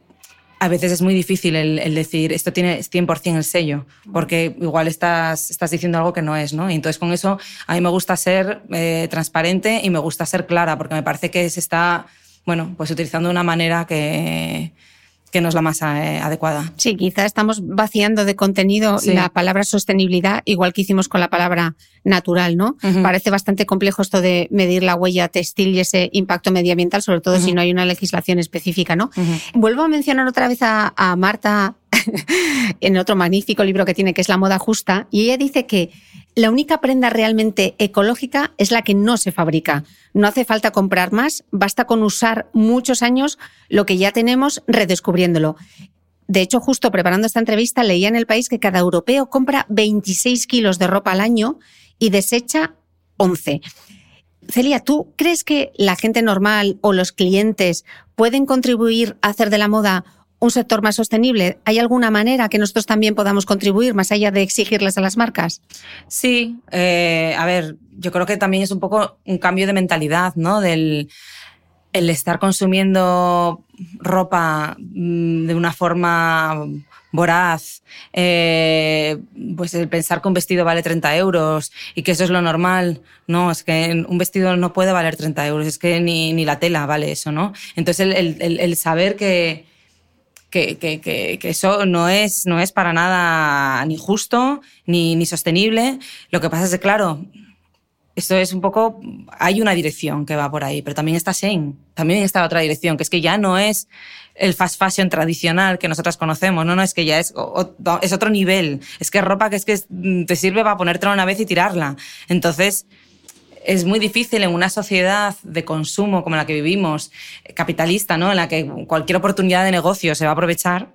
Speaker 2: a veces es muy difícil el, decir esto tiene 100% el sello, porque igual estás, estás diciendo algo que no es, ¿no? Y entonces con eso a mí me gusta ser eh, transparente y me gusta ser clara, porque me parece que se está, bueno, pues utilizando una manera que, que no es la más eh, adecuada.
Speaker 1: Sí, quizá estamos vaciando de contenido la palabra sostenibilidad, igual que hicimos con la palabra natural, ¿no? Parece bastante complejo esto de medir la huella textil y ese impacto medioambiental, sobre todo si no hay una legislación específica, ¿no? Vuelvo a mencionar otra vez a, a Marta en otro magnífico libro que tiene, que es La moda justa, y ella dice que la única prenda realmente ecológica es la que no se fabrica. No hace falta comprar más, basta con usar muchos años lo que ya tenemos redescubriéndolo. De hecho, justo preparando esta entrevista, leía en el país que cada europeo compra 26 kilos de ropa al año y desecha 11. Celia, ¿tú crees que la gente normal o los clientes pueden contribuir a hacer de la moda un sector más sostenible? ¿Hay alguna manera que nosotros también podamos contribuir más allá de exigirles a las marcas?
Speaker 2: Sí, eh, a ver, yo creo que también es un poco un cambio de mentalidad, ¿no? Del el estar consumiendo ropa mm, de una forma voraz, eh, pues el pensar que un vestido vale 30 euros y que eso es lo normal. No, es que un vestido no puede valer 30 euros, es que ni, ni la tela vale eso, ¿no? Entonces el, saber que, que, que, que, eso no es, no es para nada ni justo ni, ni sostenible. Lo que pasa es que, claro, esto es un poco, hay una dirección que va por ahí, pero también está Shane, también está otra dirección, que es que ya no es el fast fashion tradicional que nosotras conocemos, no, no, es que ya es, es otro nivel, es que ropa que es que te sirve para ponértela una vez y tirarla. Entonces, es muy difícil en una sociedad de consumo como la que vivimos, capitalista, ¿no? En la que cualquier oportunidad de negocio se va a aprovechar,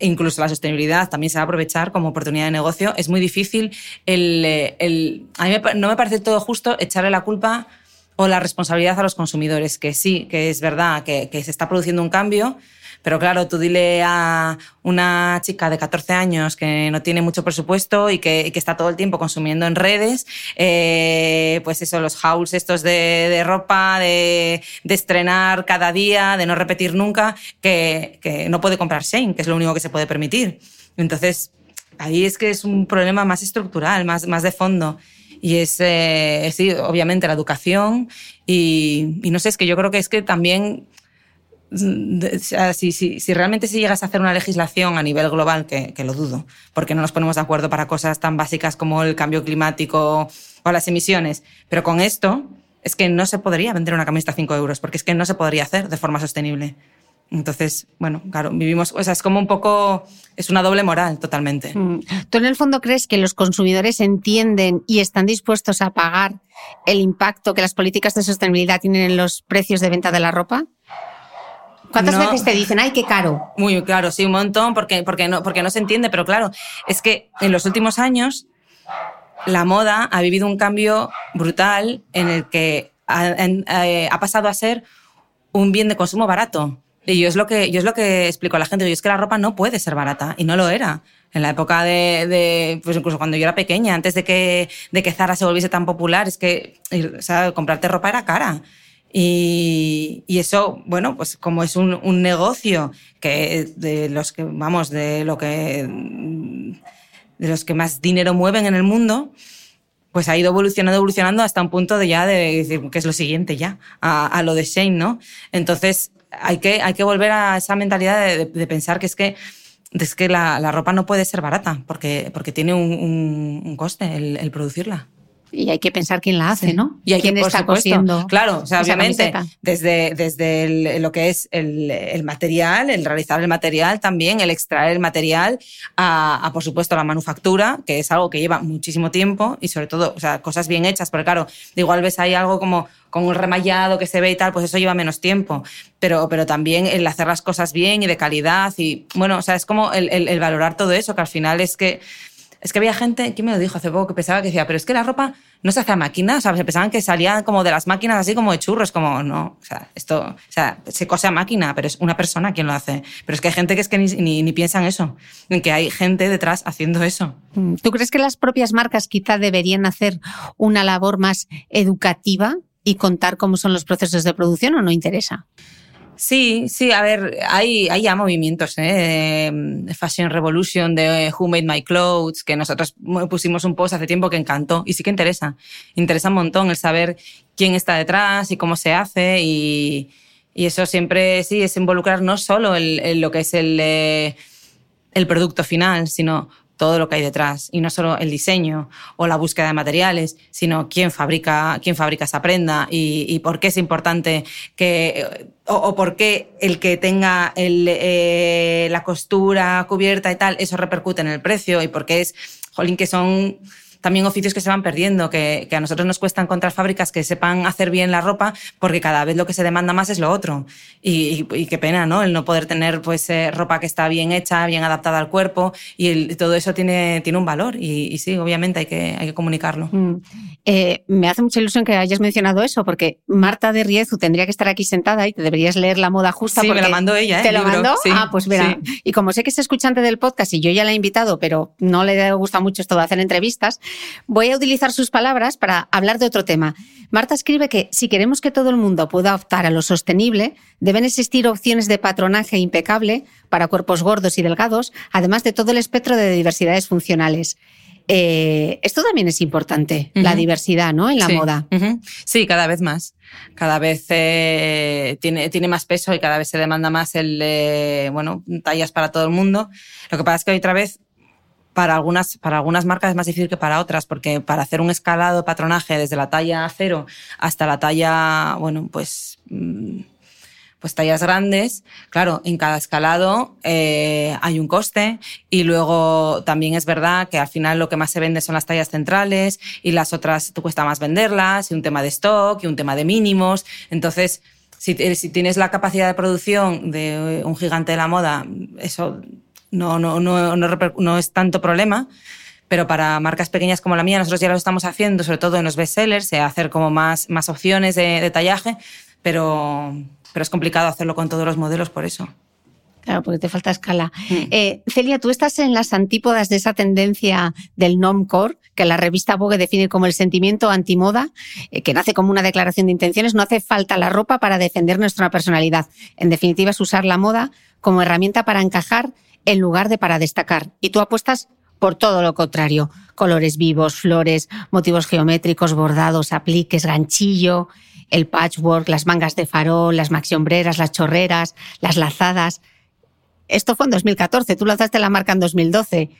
Speaker 2: incluso la sostenibilidad también se va a aprovechar como oportunidad de negocio, es muy difícil el a mí no me parece todo justo echarle la culpa o la responsabilidad a los consumidores, que sí, que es verdad que se está produciendo un cambio, pero claro, tú dile a una chica de 14 años que no tiene mucho presupuesto y que, que está todo el tiempo consumiendo en redes, eh, pues eso, los hauls estos de, de ropa, de, de, estrenar cada día, de no repetir nunca, que, que no puede comprar Shane, que es lo único que se puede permitir. Entonces, ahí es que es un problema más estructural, más, más de fondo. Y es, eh, sí, obviamente, la educación. Y, y, no sé, es que yo creo que es que también si, realmente si llegas a hacer una legislación a nivel global, que, que, lo dudo, porque no nos ponemos de acuerdo para cosas tan básicas como el cambio climático o las emisiones, pero con esto es que no se podría vender una camiseta a 5 euros, porque es que no se podría hacer de forma sostenible. Entonces, bueno, claro, vivimos, o sea, es como un poco, es una doble moral totalmente. Mm.
Speaker 1: ¿Tú en el fondo crees que los consumidores entienden y están dispuestos a pagar el impacto que las políticas de sostenibilidad tienen en los precios de venta de la ropa? ¿Cuántas
Speaker 2: no-
Speaker 1: veces te dicen, ay, qué caro?
Speaker 2: Muy claro, sí, un montón, porque, porque, no, porque no se entiende, pero claro, es que en los últimos años la moda ha vivido un cambio brutal en el que ha, en- eh, ha pasado a ser un bien de consumo barato. Y yo es lo que, yo es lo que explico a la gente, yo es que la ropa no puede ser barata, y no lo era. En la época de, de, pues incluso cuando yo era pequeña, antes de que, de que Zara se volviese tan popular, es que o sea, comprarte ropa era cara. Y, eso, bueno, pues como es un, negocio que de los que, vamos, de lo que, de los que más dinero mueven en el mundo, pues ha ido evolucionando, evolucionando hasta un punto de ya de decir que es lo siguiente ya, a, lo de Shane, ¿no? Entonces hay que, hay que volver a esa mentalidad de, pensar que es que, es que la, ropa no puede ser barata, porque, porque tiene un, coste el producirla.
Speaker 1: Y hay que pensar quién la hace, ¿no?
Speaker 2: Y hay
Speaker 1: ¿Quién
Speaker 2: que,
Speaker 1: está
Speaker 2: supuesto,
Speaker 1: cosiendo?
Speaker 2: Claro, o sea,
Speaker 1: esa
Speaker 2: obviamente,
Speaker 1: camiseta?
Speaker 2: desde, desde el- lo que es el, el material, el realizar el material también, el extraer el material, a, a, por supuesto, la manufactura, que es algo que lleva muchísimo tiempo y sobre todo, o sea, cosas bien hechas, porque claro, igual ves ahí algo como con un remallado que se ve y tal, pues eso lleva menos tiempo. Pero, pero también el hacer las cosas bien y de calidad y, bueno, o sea, es como el, el- el valorar todo eso, que al final es que es que había gente, ¿quién me lo dijo hace poco? Que pensaba que decía, pero es que la ropa no se hace a máquina, ¿sabes? Se pensaban que salían como de las máquinas así como de churros, como, no, o sea, esto, o sea, se cose a máquina, pero es una persona quien lo hace. Pero es que hay gente que es que ni, ni, ni piensa en eso, en que hay gente detrás haciendo eso.
Speaker 1: Mm, ¿Tú crees que las propias marcas quizá deberían hacer una labor más educativa y contar cómo son los procesos de producción o no interesa?
Speaker 2: Sí, sí, a ver, hay, hay ya movimientos, ¿eh? Fashion Revolution, de Who Made My Clothes, que nosotros pusimos un post hace tiempo que encantó y sí que interesa. Interesa un montón el saber quién está detrás y cómo se hace y, y eso siempre, sí, es involucrar no solo el, lo que es el, eh, el producto final, sino todo lo que hay detrás y no solo el diseño o la búsqueda de materiales, sino quién fabrica, quién fabrica esa prenda y por qué es importante que o, o, por qué el que tenga el, eh, la costura cubierta y tal, eso repercute en el precio y por qué es, jolín, que son también oficios que se van perdiendo, que, que, a nosotros nos cuesta encontrar fábricas que sepan hacer bien la ropa, porque cada vez lo que se demanda más es lo otro. Y, y, y qué pena, ¿no? El no poder tener pues eh, ropa que está bien hecha, bien adaptada al cuerpo, y el, todo eso tiene, tiene un valor. Y, y, sí, obviamente hay que, hay que comunicarlo.
Speaker 1: Mm. Eh, me hace mucha ilusión que hayas mencionado eso, porque Marta de Riezu tendría que estar aquí sentada y te deberías leer la moda justa.
Speaker 2: Sí,
Speaker 1: porque
Speaker 2: me la mandó ella, ¿eh?
Speaker 1: ¿Te lo mandó?
Speaker 2: Sí,
Speaker 1: ah, pues verá.
Speaker 2: sí.
Speaker 1: Y como sé que es escuchante del podcast y yo ya la he invitado, pero no le gusta mucho esto de hacer entrevistas, voy a utilizar sus palabras para hablar de otro tema. Marta escribe que si queremos que todo el mundo pueda optar a lo sostenible, deben existir opciones de patronaje impecable para cuerpos gordos y delgados, además de todo el espectro de diversidades funcionales. Eh, esto también es importante, uh -huh. la diversidad, ¿no? En la
Speaker 2: sí.
Speaker 1: moda.
Speaker 2: Uh -huh. Sí, cada vez más. Cada vez eh, tiene, tiene más peso y cada vez se demanda más el, eh, bueno, tallas para todo el mundo. Lo que pasa es que otra vez para algunas, para algunas marcas es más difícil que para otras, porque para hacer un escalado de patronaje desde la talla cero hasta la talla, bueno, pues, pues tallas grandes, claro, en cada escalado eh, hay un coste y luego también es verdad que al final lo que más se vende son las tallas centrales y las otras te cuesta más venderlas y un tema de stock y un tema de mínimos. Entonces, si, si tienes la capacidad de producción de un gigante de la moda, eso no, no, no, no, es tanto problema, pero para marcas pequeñas como la mía, nosotros ya lo estamos haciendo, sobre todo en los bestsellers, hacer como más, más opciones de, de tallaje, pero, pero es complicado hacerlo con todos los modelos por eso.
Speaker 1: Claro, porque te falta escala. Mm. Eh, Celia, tú estás en las antípodas de esa tendencia del normcore, que la revista Vogue define como el sentimiento antimoda, eh, que nace como una declaración de intenciones. No hace falta la ropa para defender nuestra personalidad. En definitiva, es usar la moda como herramienta para encajar en lugar de para destacar. Y tú apuestas por todo lo contrario. Colores vivos, flores, motivos geométricos, bordados, apliques, ganchillo, el patchwork, las mangas de farol, las maxiombreras, las chorreras, las lazadas. Esto fue en 2014, tú lanzaste la marca en 2012.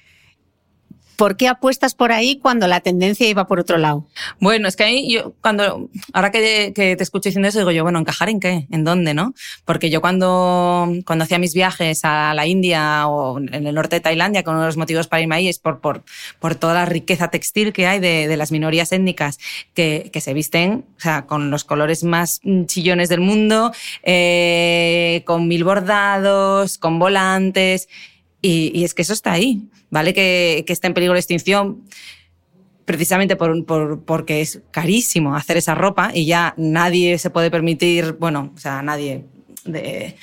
Speaker 1: ¿Por qué apuestas por ahí cuando la tendencia iba por otro lado?
Speaker 2: Bueno, es que ahí yo, cuando, ahora que, que, te escucho diciendo eso, digo yo, bueno, ¿encajar en qué? ¿En dónde, no? Porque yo cuando, cuando hacía mis viajes a la India o en el norte de Tailandia, con uno de los motivos para irme ahí es por, por, por toda la riqueza textil que hay de, de las minorías étnicas que, que, se visten, o sea, con los colores más chillones del mundo, eh, con mil bordados, con volantes. Y, es que eso está ahí, ¿vale? Que, que está en peligro de extinción precisamente por, por, porque es carísimo hacer esa ropa y ya nadie se puede permitir, bueno, o sea, nadie de,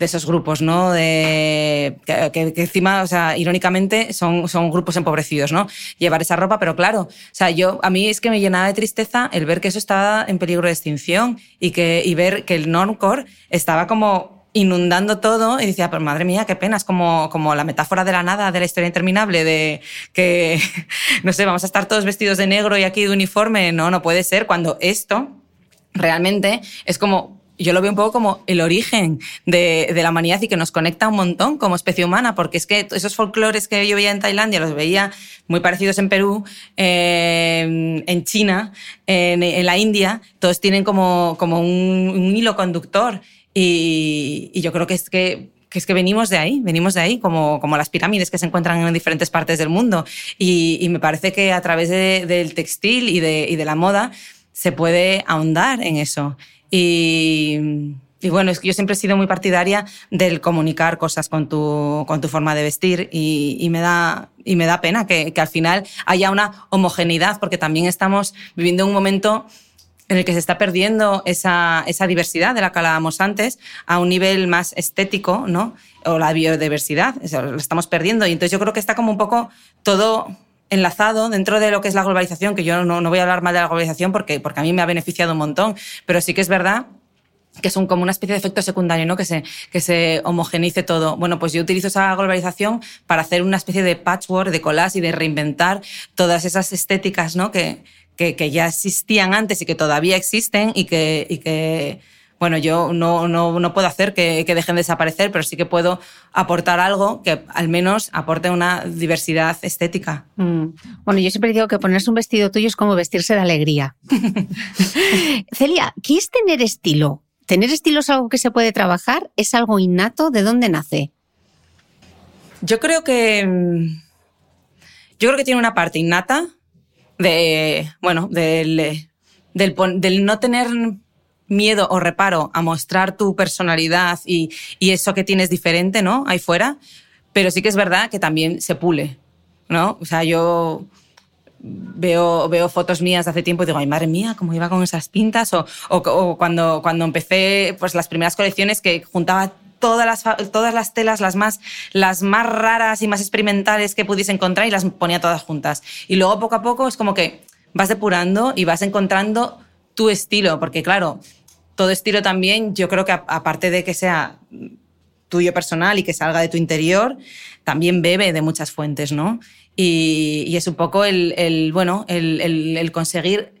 Speaker 2: esos grupos, ¿no? De, que, que, encima, o sea, irónicamente, son, son grupos empobrecidos, ¿no? Llevar esa ropa, pero claro, o sea, yo, a mí es que me llenaba de tristeza el ver que eso estaba en peligro de extinción y, que, y ver que el normcore estaba como inundando todo y decía, pues madre mía, qué pena, es como, como la metáfora de la nada, de la historia interminable, de que, no sé, vamos a estar todos vestidos de negro y aquí de uniforme. No, no puede ser cuando esto realmente es como yo lo veo un poco como el origen de, la humanidad y que nos conecta un montón como especie humana, porque es que esos folclores que yo veía en Tailandia los veía muy parecidos en Perú, eh, en China, en, la India, todos tienen como, como un hilo conductor. Y, y, yo creo que es que que es que venimos de ahí, venimos de ahí, como, como las pirámides que se encuentran en diferentes partes del mundo. Y, y me parece que a través de, del textil y de, y de la moda se puede ahondar en eso. Y, y, bueno, es que yo siempre he sido muy partidaria del comunicar cosas con tu, con tu forma de vestir y, me, da, y me da pena que, que al final haya una homogeneidad, porque también estamos viviendo un momento en el que se está perdiendo esa, esa diversidad de la que hablábamos antes a un nivel más estético, ¿no? O la biodiversidad, lo estamos perdiendo. Y entonces yo creo que está como un poco todo enlazado dentro de lo que es la globalización, que yo no, no voy a hablar mal de la globalización porque, porque a mí me ha beneficiado un montón, pero sí que es verdad que es un, como una especie de efecto secundario, ¿no? Que se, que se homogenice todo. Bueno, pues yo utilizo esa globalización para hacer una especie de patchwork, de collage y de reinventar todas esas estéticas, ¿no? Que, que, que ya existían antes y que todavía existen y que, y que bueno, yo no, no, no puedo hacer que, que, dejen de desaparecer, pero sí que puedo aportar algo que al menos aporte una diversidad estética.
Speaker 1: Mm. Bueno, yo siempre digo que ponerse un vestido tuyo es como vestirse de alegría. Celia, ¿qué es tener estilo? ¿Tener estilo es algo que se puede trabajar? ¿Es algo innato? ¿De dónde nace?
Speaker 2: Yo creo que. Yo creo que tiene una parte innata, de, bueno, del, del, del, no tener miedo o reparo a mostrar tu personalidad y, y, eso que tienes diferente, ¿no? Ahí fuera. Pero sí que es verdad que también se pule, ¿no? O sea, yo veo, veo fotos mías hace tiempo y digo, ay, madre mía, cómo iba con esas pintas. O, o, o cuando, cuando empecé, pues las primeras colecciones que juntaba todas las, todas las telas, las más, las más raras y más experimentales que pudiese encontrar y las ponía todas juntas. Y luego poco a poco es como que vas depurando y vas encontrando tu estilo, porque claro, todo estilo también, yo creo que aparte de que sea tuyo personal y que salga de tu interior, también bebe de muchas fuentes, ¿no? Y, es un poco el, bueno, el conseguir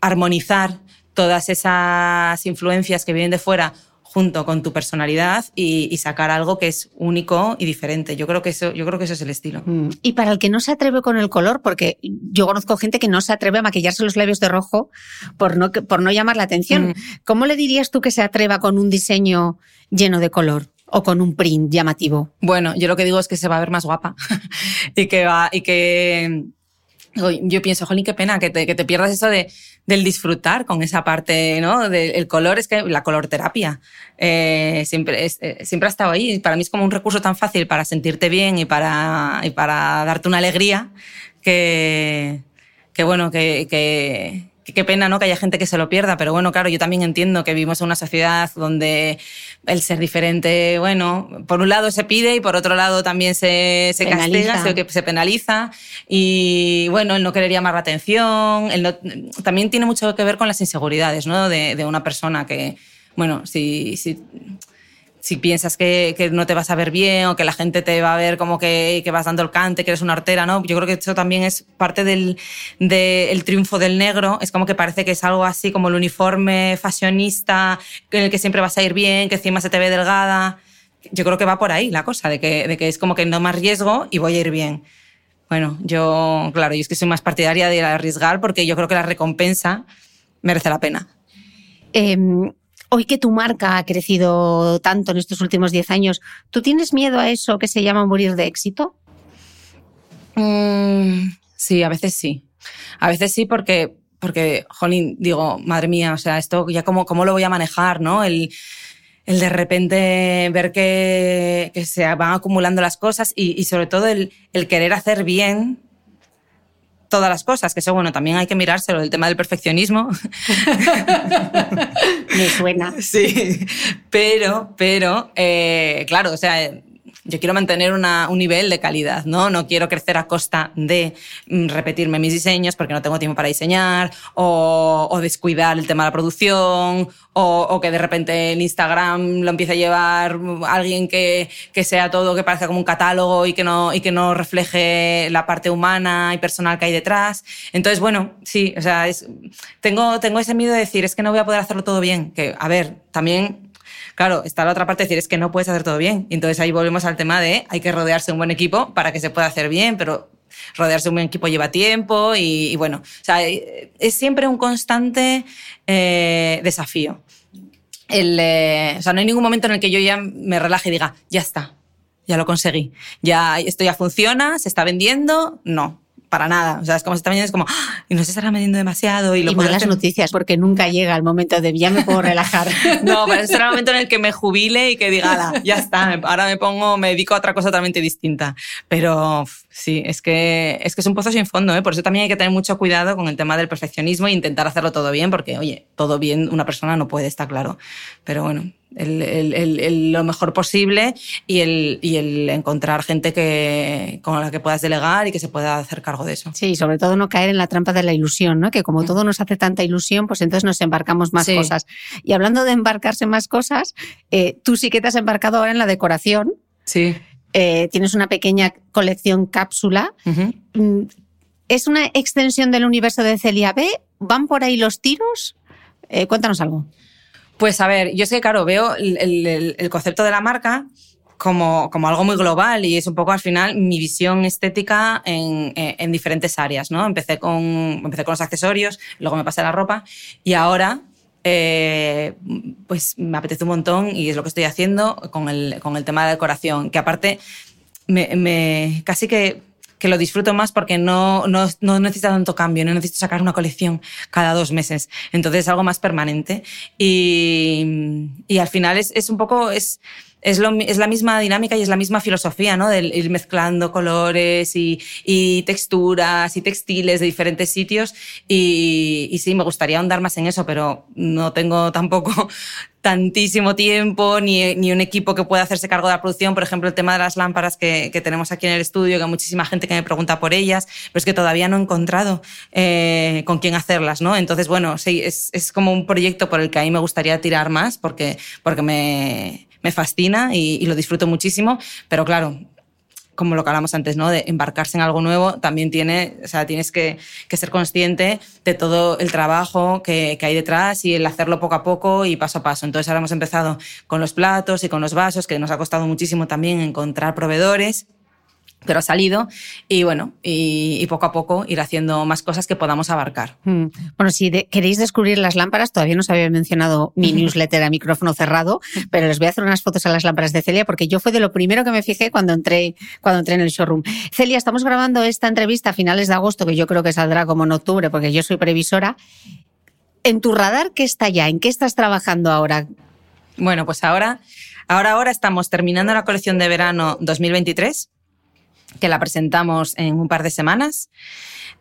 Speaker 2: armonizar todas esas influencias que vienen de fuera junto con tu personalidad y, y, sacar algo que es único y diferente. Yo creo que eso, yo creo que eso es el estilo.
Speaker 1: Mm. Y para el que no se atreve con el color, porque yo conozco gente que no se atreve a maquillarse los labios de rojo por no, por no llamar la atención. Mm. ¿Cómo le dirías tú que se atreva con un diseño lleno de color? o con un print llamativo?
Speaker 2: Bueno, yo lo que digo es que se va a ver más guapa y que va y que yo pienso, jolín, qué pena que te, que te pierdas eso de, del disfrutar con esa parte, ¿no? Del el color, es que la color terapia eh, siempre, eh, siempre ha estado ahí. Para mí es como un recurso tan fácil para sentirte bien y para, y para darte una alegría que, que bueno, que, qué pena, ¿no? Que haya gente que se lo pierda, pero bueno, claro, yo también entiendo que vivimos en una sociedad donde el ser diferente, bueno, por un lado se pide y por otro lado también se, se castiga, se, se penaliza y bueno, el no querer llamar la atención, el no, también tiene mucho que ver con las inseguridades, ¿no? De, de una persona que, bueno, si, si si piensas que, que, no te vas a ver bien o que la gente te va a ver como que, que vas dando el cante, que eres una artera, ¿no? Yo creo que eso también es parte del, del triunfo del negro. Es como que parece que es algo así como el uniforme fashionista en el que siempre vas a ir bien, que encima se te ve delgada. Yo creo que va por ahí la cosa, de que, de que es como que no más riesgo y voy a ir bien. bueno, yo, claro, yo es que soy más partidaria de arriesgar porque yo creo que la recompensa merece la pena.
Speaker 1: Em, hoy que tu marca ha crecido tanto en estos últimos 10 años, ¿tú tienes miedo a eso que se llama morir de éxito?
Speaker 2: Mm, sí, a veces sí. A veces sí porque, porque, jolín, digo, madre mía, o sea, esto ya cómo, cómo lo voy a manejar, ¿no? El, el de repente ver que, que, se van acumulando las cosas y, y sobre todo el, el, querer hacer bien todas las cosas, que eso, bueno, también hay que mirárselo, el tema del perfeccionismo.
Speaker 1: Me suena.
Speaker 2: Sí, pero, pero, eh, claro, o sea, yo quiero mantener una, un nivel de calidad, ¿no? No quiero crecer a costa de mm, repetirme mis diseños porque no tengo tiempo para diseñar o, o descuidar el tema de la producción o, o, que de repente el Instagram lo empiece a llevar alguien que, que, sea todo que parezca como un catálogo y que, no, y que no refleje la parte humana y personal que hay detrás. Entonces, bueno, sí, o sea, es, tengo, tengo ese miedo de decir, es que no voy a poder hacerlo todo bien, que, a ver, también Claro, está la otra parte de decir, es que no puedes hacer todo bien. Entonces ahí volvemos al tema de hay que rodearse de un buen equipo para que se pueda hacer bien, pero rodearse de un buen equipo lleva tiempo y, bueno, o sea, es siempre un constante eh, desafío. Eh, o sea, no hay ningún momento en el que yo ya me relaje y diga, ya está, ya lo conseguí, ya esto ya funciona, se está vendiendo. No, para nada. O sea, es como está vendiendo, es como, ¡Ah! y no se estará vendiendo demasiado. Y, lo
Speaker 1: y malas hacer... noticias, porque nunca llega el momento de ya me puedo relajar.
Speaker 2: no, pero será el momento en el que me jubile y que diga, ya está, ahora me pongo, me dedico a otra cosa totalmente distinta. Pero sí, es que, es que es un pozo sin fondo, ¿eh? Por eso también hay que tener mucho cuidado con el tema del perfeccionismo e intentar hacerlo todo bien, porque, oye, todo bien una persona no puede, está claro. Pero bueno, el, el, el, lo mejor posible y el, y el encontrar gente que, con la que puedas delegar y que se pueda hacer cargo de eso.
Speaker 1: Sí, sobre todo no caer en la trampa de la ilusión, ¿no? que como todo nos hace tanta ilusión, pues entonces nos embarcamos más sí. cosas. Y hablando de embarcarse más cosas, eh, tú sí que te has embarcado ahora en la decoración.
Speaker 2: Sí.
Speaker 1: Eh, tienes una pequeña colección cápsula. Uh -huh. ¿Es una extensión del universo de Celia B? ¿Van por ahí los tiros? Eh, cuéntanos algo.
Speaker 2: Pues a ver, yo es que, claro, veo el, concepto de la marca como, como, algo muy global y es un poco al final mi visión estética en, en, diferentes áreas, ¿no? Empecé con, empecé con los accesorios, luego me pasé a la ropa y ahora eh, pues me apetece un montón y es lo que estoy haciendo con el, con el tema de la decoración, que aparte me casi que que lo disfruto más porque no, no, no necesita tanto cambio, no necesito sacar una colección cada dos meses. Entonces es algo más permanente. Y, y al final es, es un poco, es, es, lo, es, la misma dinámica y es la misma filosofía, ¿no? De ir mezclando colores y, y texturas y textiles de diferentes sitios. Y, y, sí, me gustaría ahondar más en eso, pero no tengo tampoco tantísimo tiempo ni, ni, un equipo que pueda hacerse cargo de la producción. Por ejemplo, el tema de las lámparas que, que, tenemos aquí en el estudio, que hay muchísima gente que me pregunta por ellas, pero es que todavía no he encontrado eh, con quién hacerlas, ¿no? Entonces, bueno, sí, es, es como un proyecto por el que a mí me gustaría tirar más porque, porque me, me fascina y, y, lo disfruto muchísimo, pero claro, como lo que hablamos antes, ¿no? De embarcarse en algo nuevo, también tiene, o sea, tienes que, ser consciente de todo el trabajo que, que, hay detrás y el hacerlo poco a poco y paso a paso. Entonces ahora hemos empezado con los platos y con los vasos, que nos ha costado muchísimo también encontrar proveedores pero ha salido y bueno, y, y, poco a poco ir haciendo más cosas que podamos abarcar.
Speaker 1: Mm. Bueno, si de, queréis descubrir las lámparas, todavía no os había mencionado mi newsletter a micrófono cerrado, pero les voy a hacer unas fotos a las lámparas de Celia porque yo fue de lo primero que me fijé cuando entré, cuando entré en el showroom. Celia, estamos grabando esta entrevista a finales de agosto, que yo creo que saldrá como en octubre porque yo soy previsora. En tu radar, ¿qué está ya? ¿En qué estás trabajando ahora?
Speaker 2: Bueno, pues ahora, ahora, ahora estamos terminando la colección de verano 2023 que la presentamos en un par de semanas.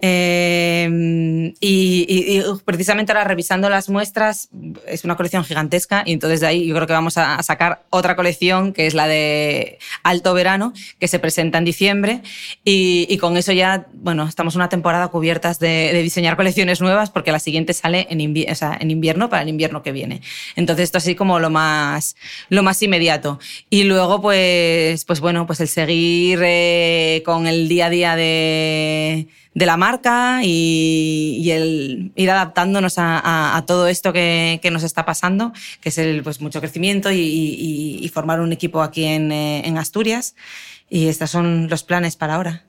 Speaker 2: Eh, y, precisamente ahora revisando las muestras, es una colección gigantesca y entonces de ahí yo creo que vamos a, sacar otra colección que es la de Alto Verano, que se presenta en diciembre y, con eso ya, bueno, estamos una temporada cubiertas de, diseñar colecciones nuevas porque la siguiente sale en, invi en invierno para el invierno que viene. Entonces esto así como lo más, lo más inmediato. Y luego pues, pues bueno, pues el seguir eh, con el día a día de de la marca y, y, el ir adaptándonos a, a, a todo esto que, que, nos está pasando, que es el pues mucho crecimiento y, y, y formar un equipo aquí en, eh, en, Asturias. Y estos son los planes para ahora.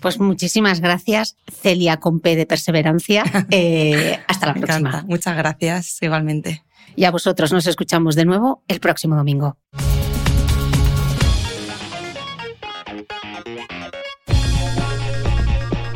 Speaker 1: Pues muchísimas gracias, Celia con P de perseverancia. Eh, hasta la
Speaker 2: Me
Speaker 1: próxima.
Speaker 2: encanta. Muchas gracias, igualmente.
Speaker 1: Y a vosotros nos escuchamos de nuevo el próximo domingo.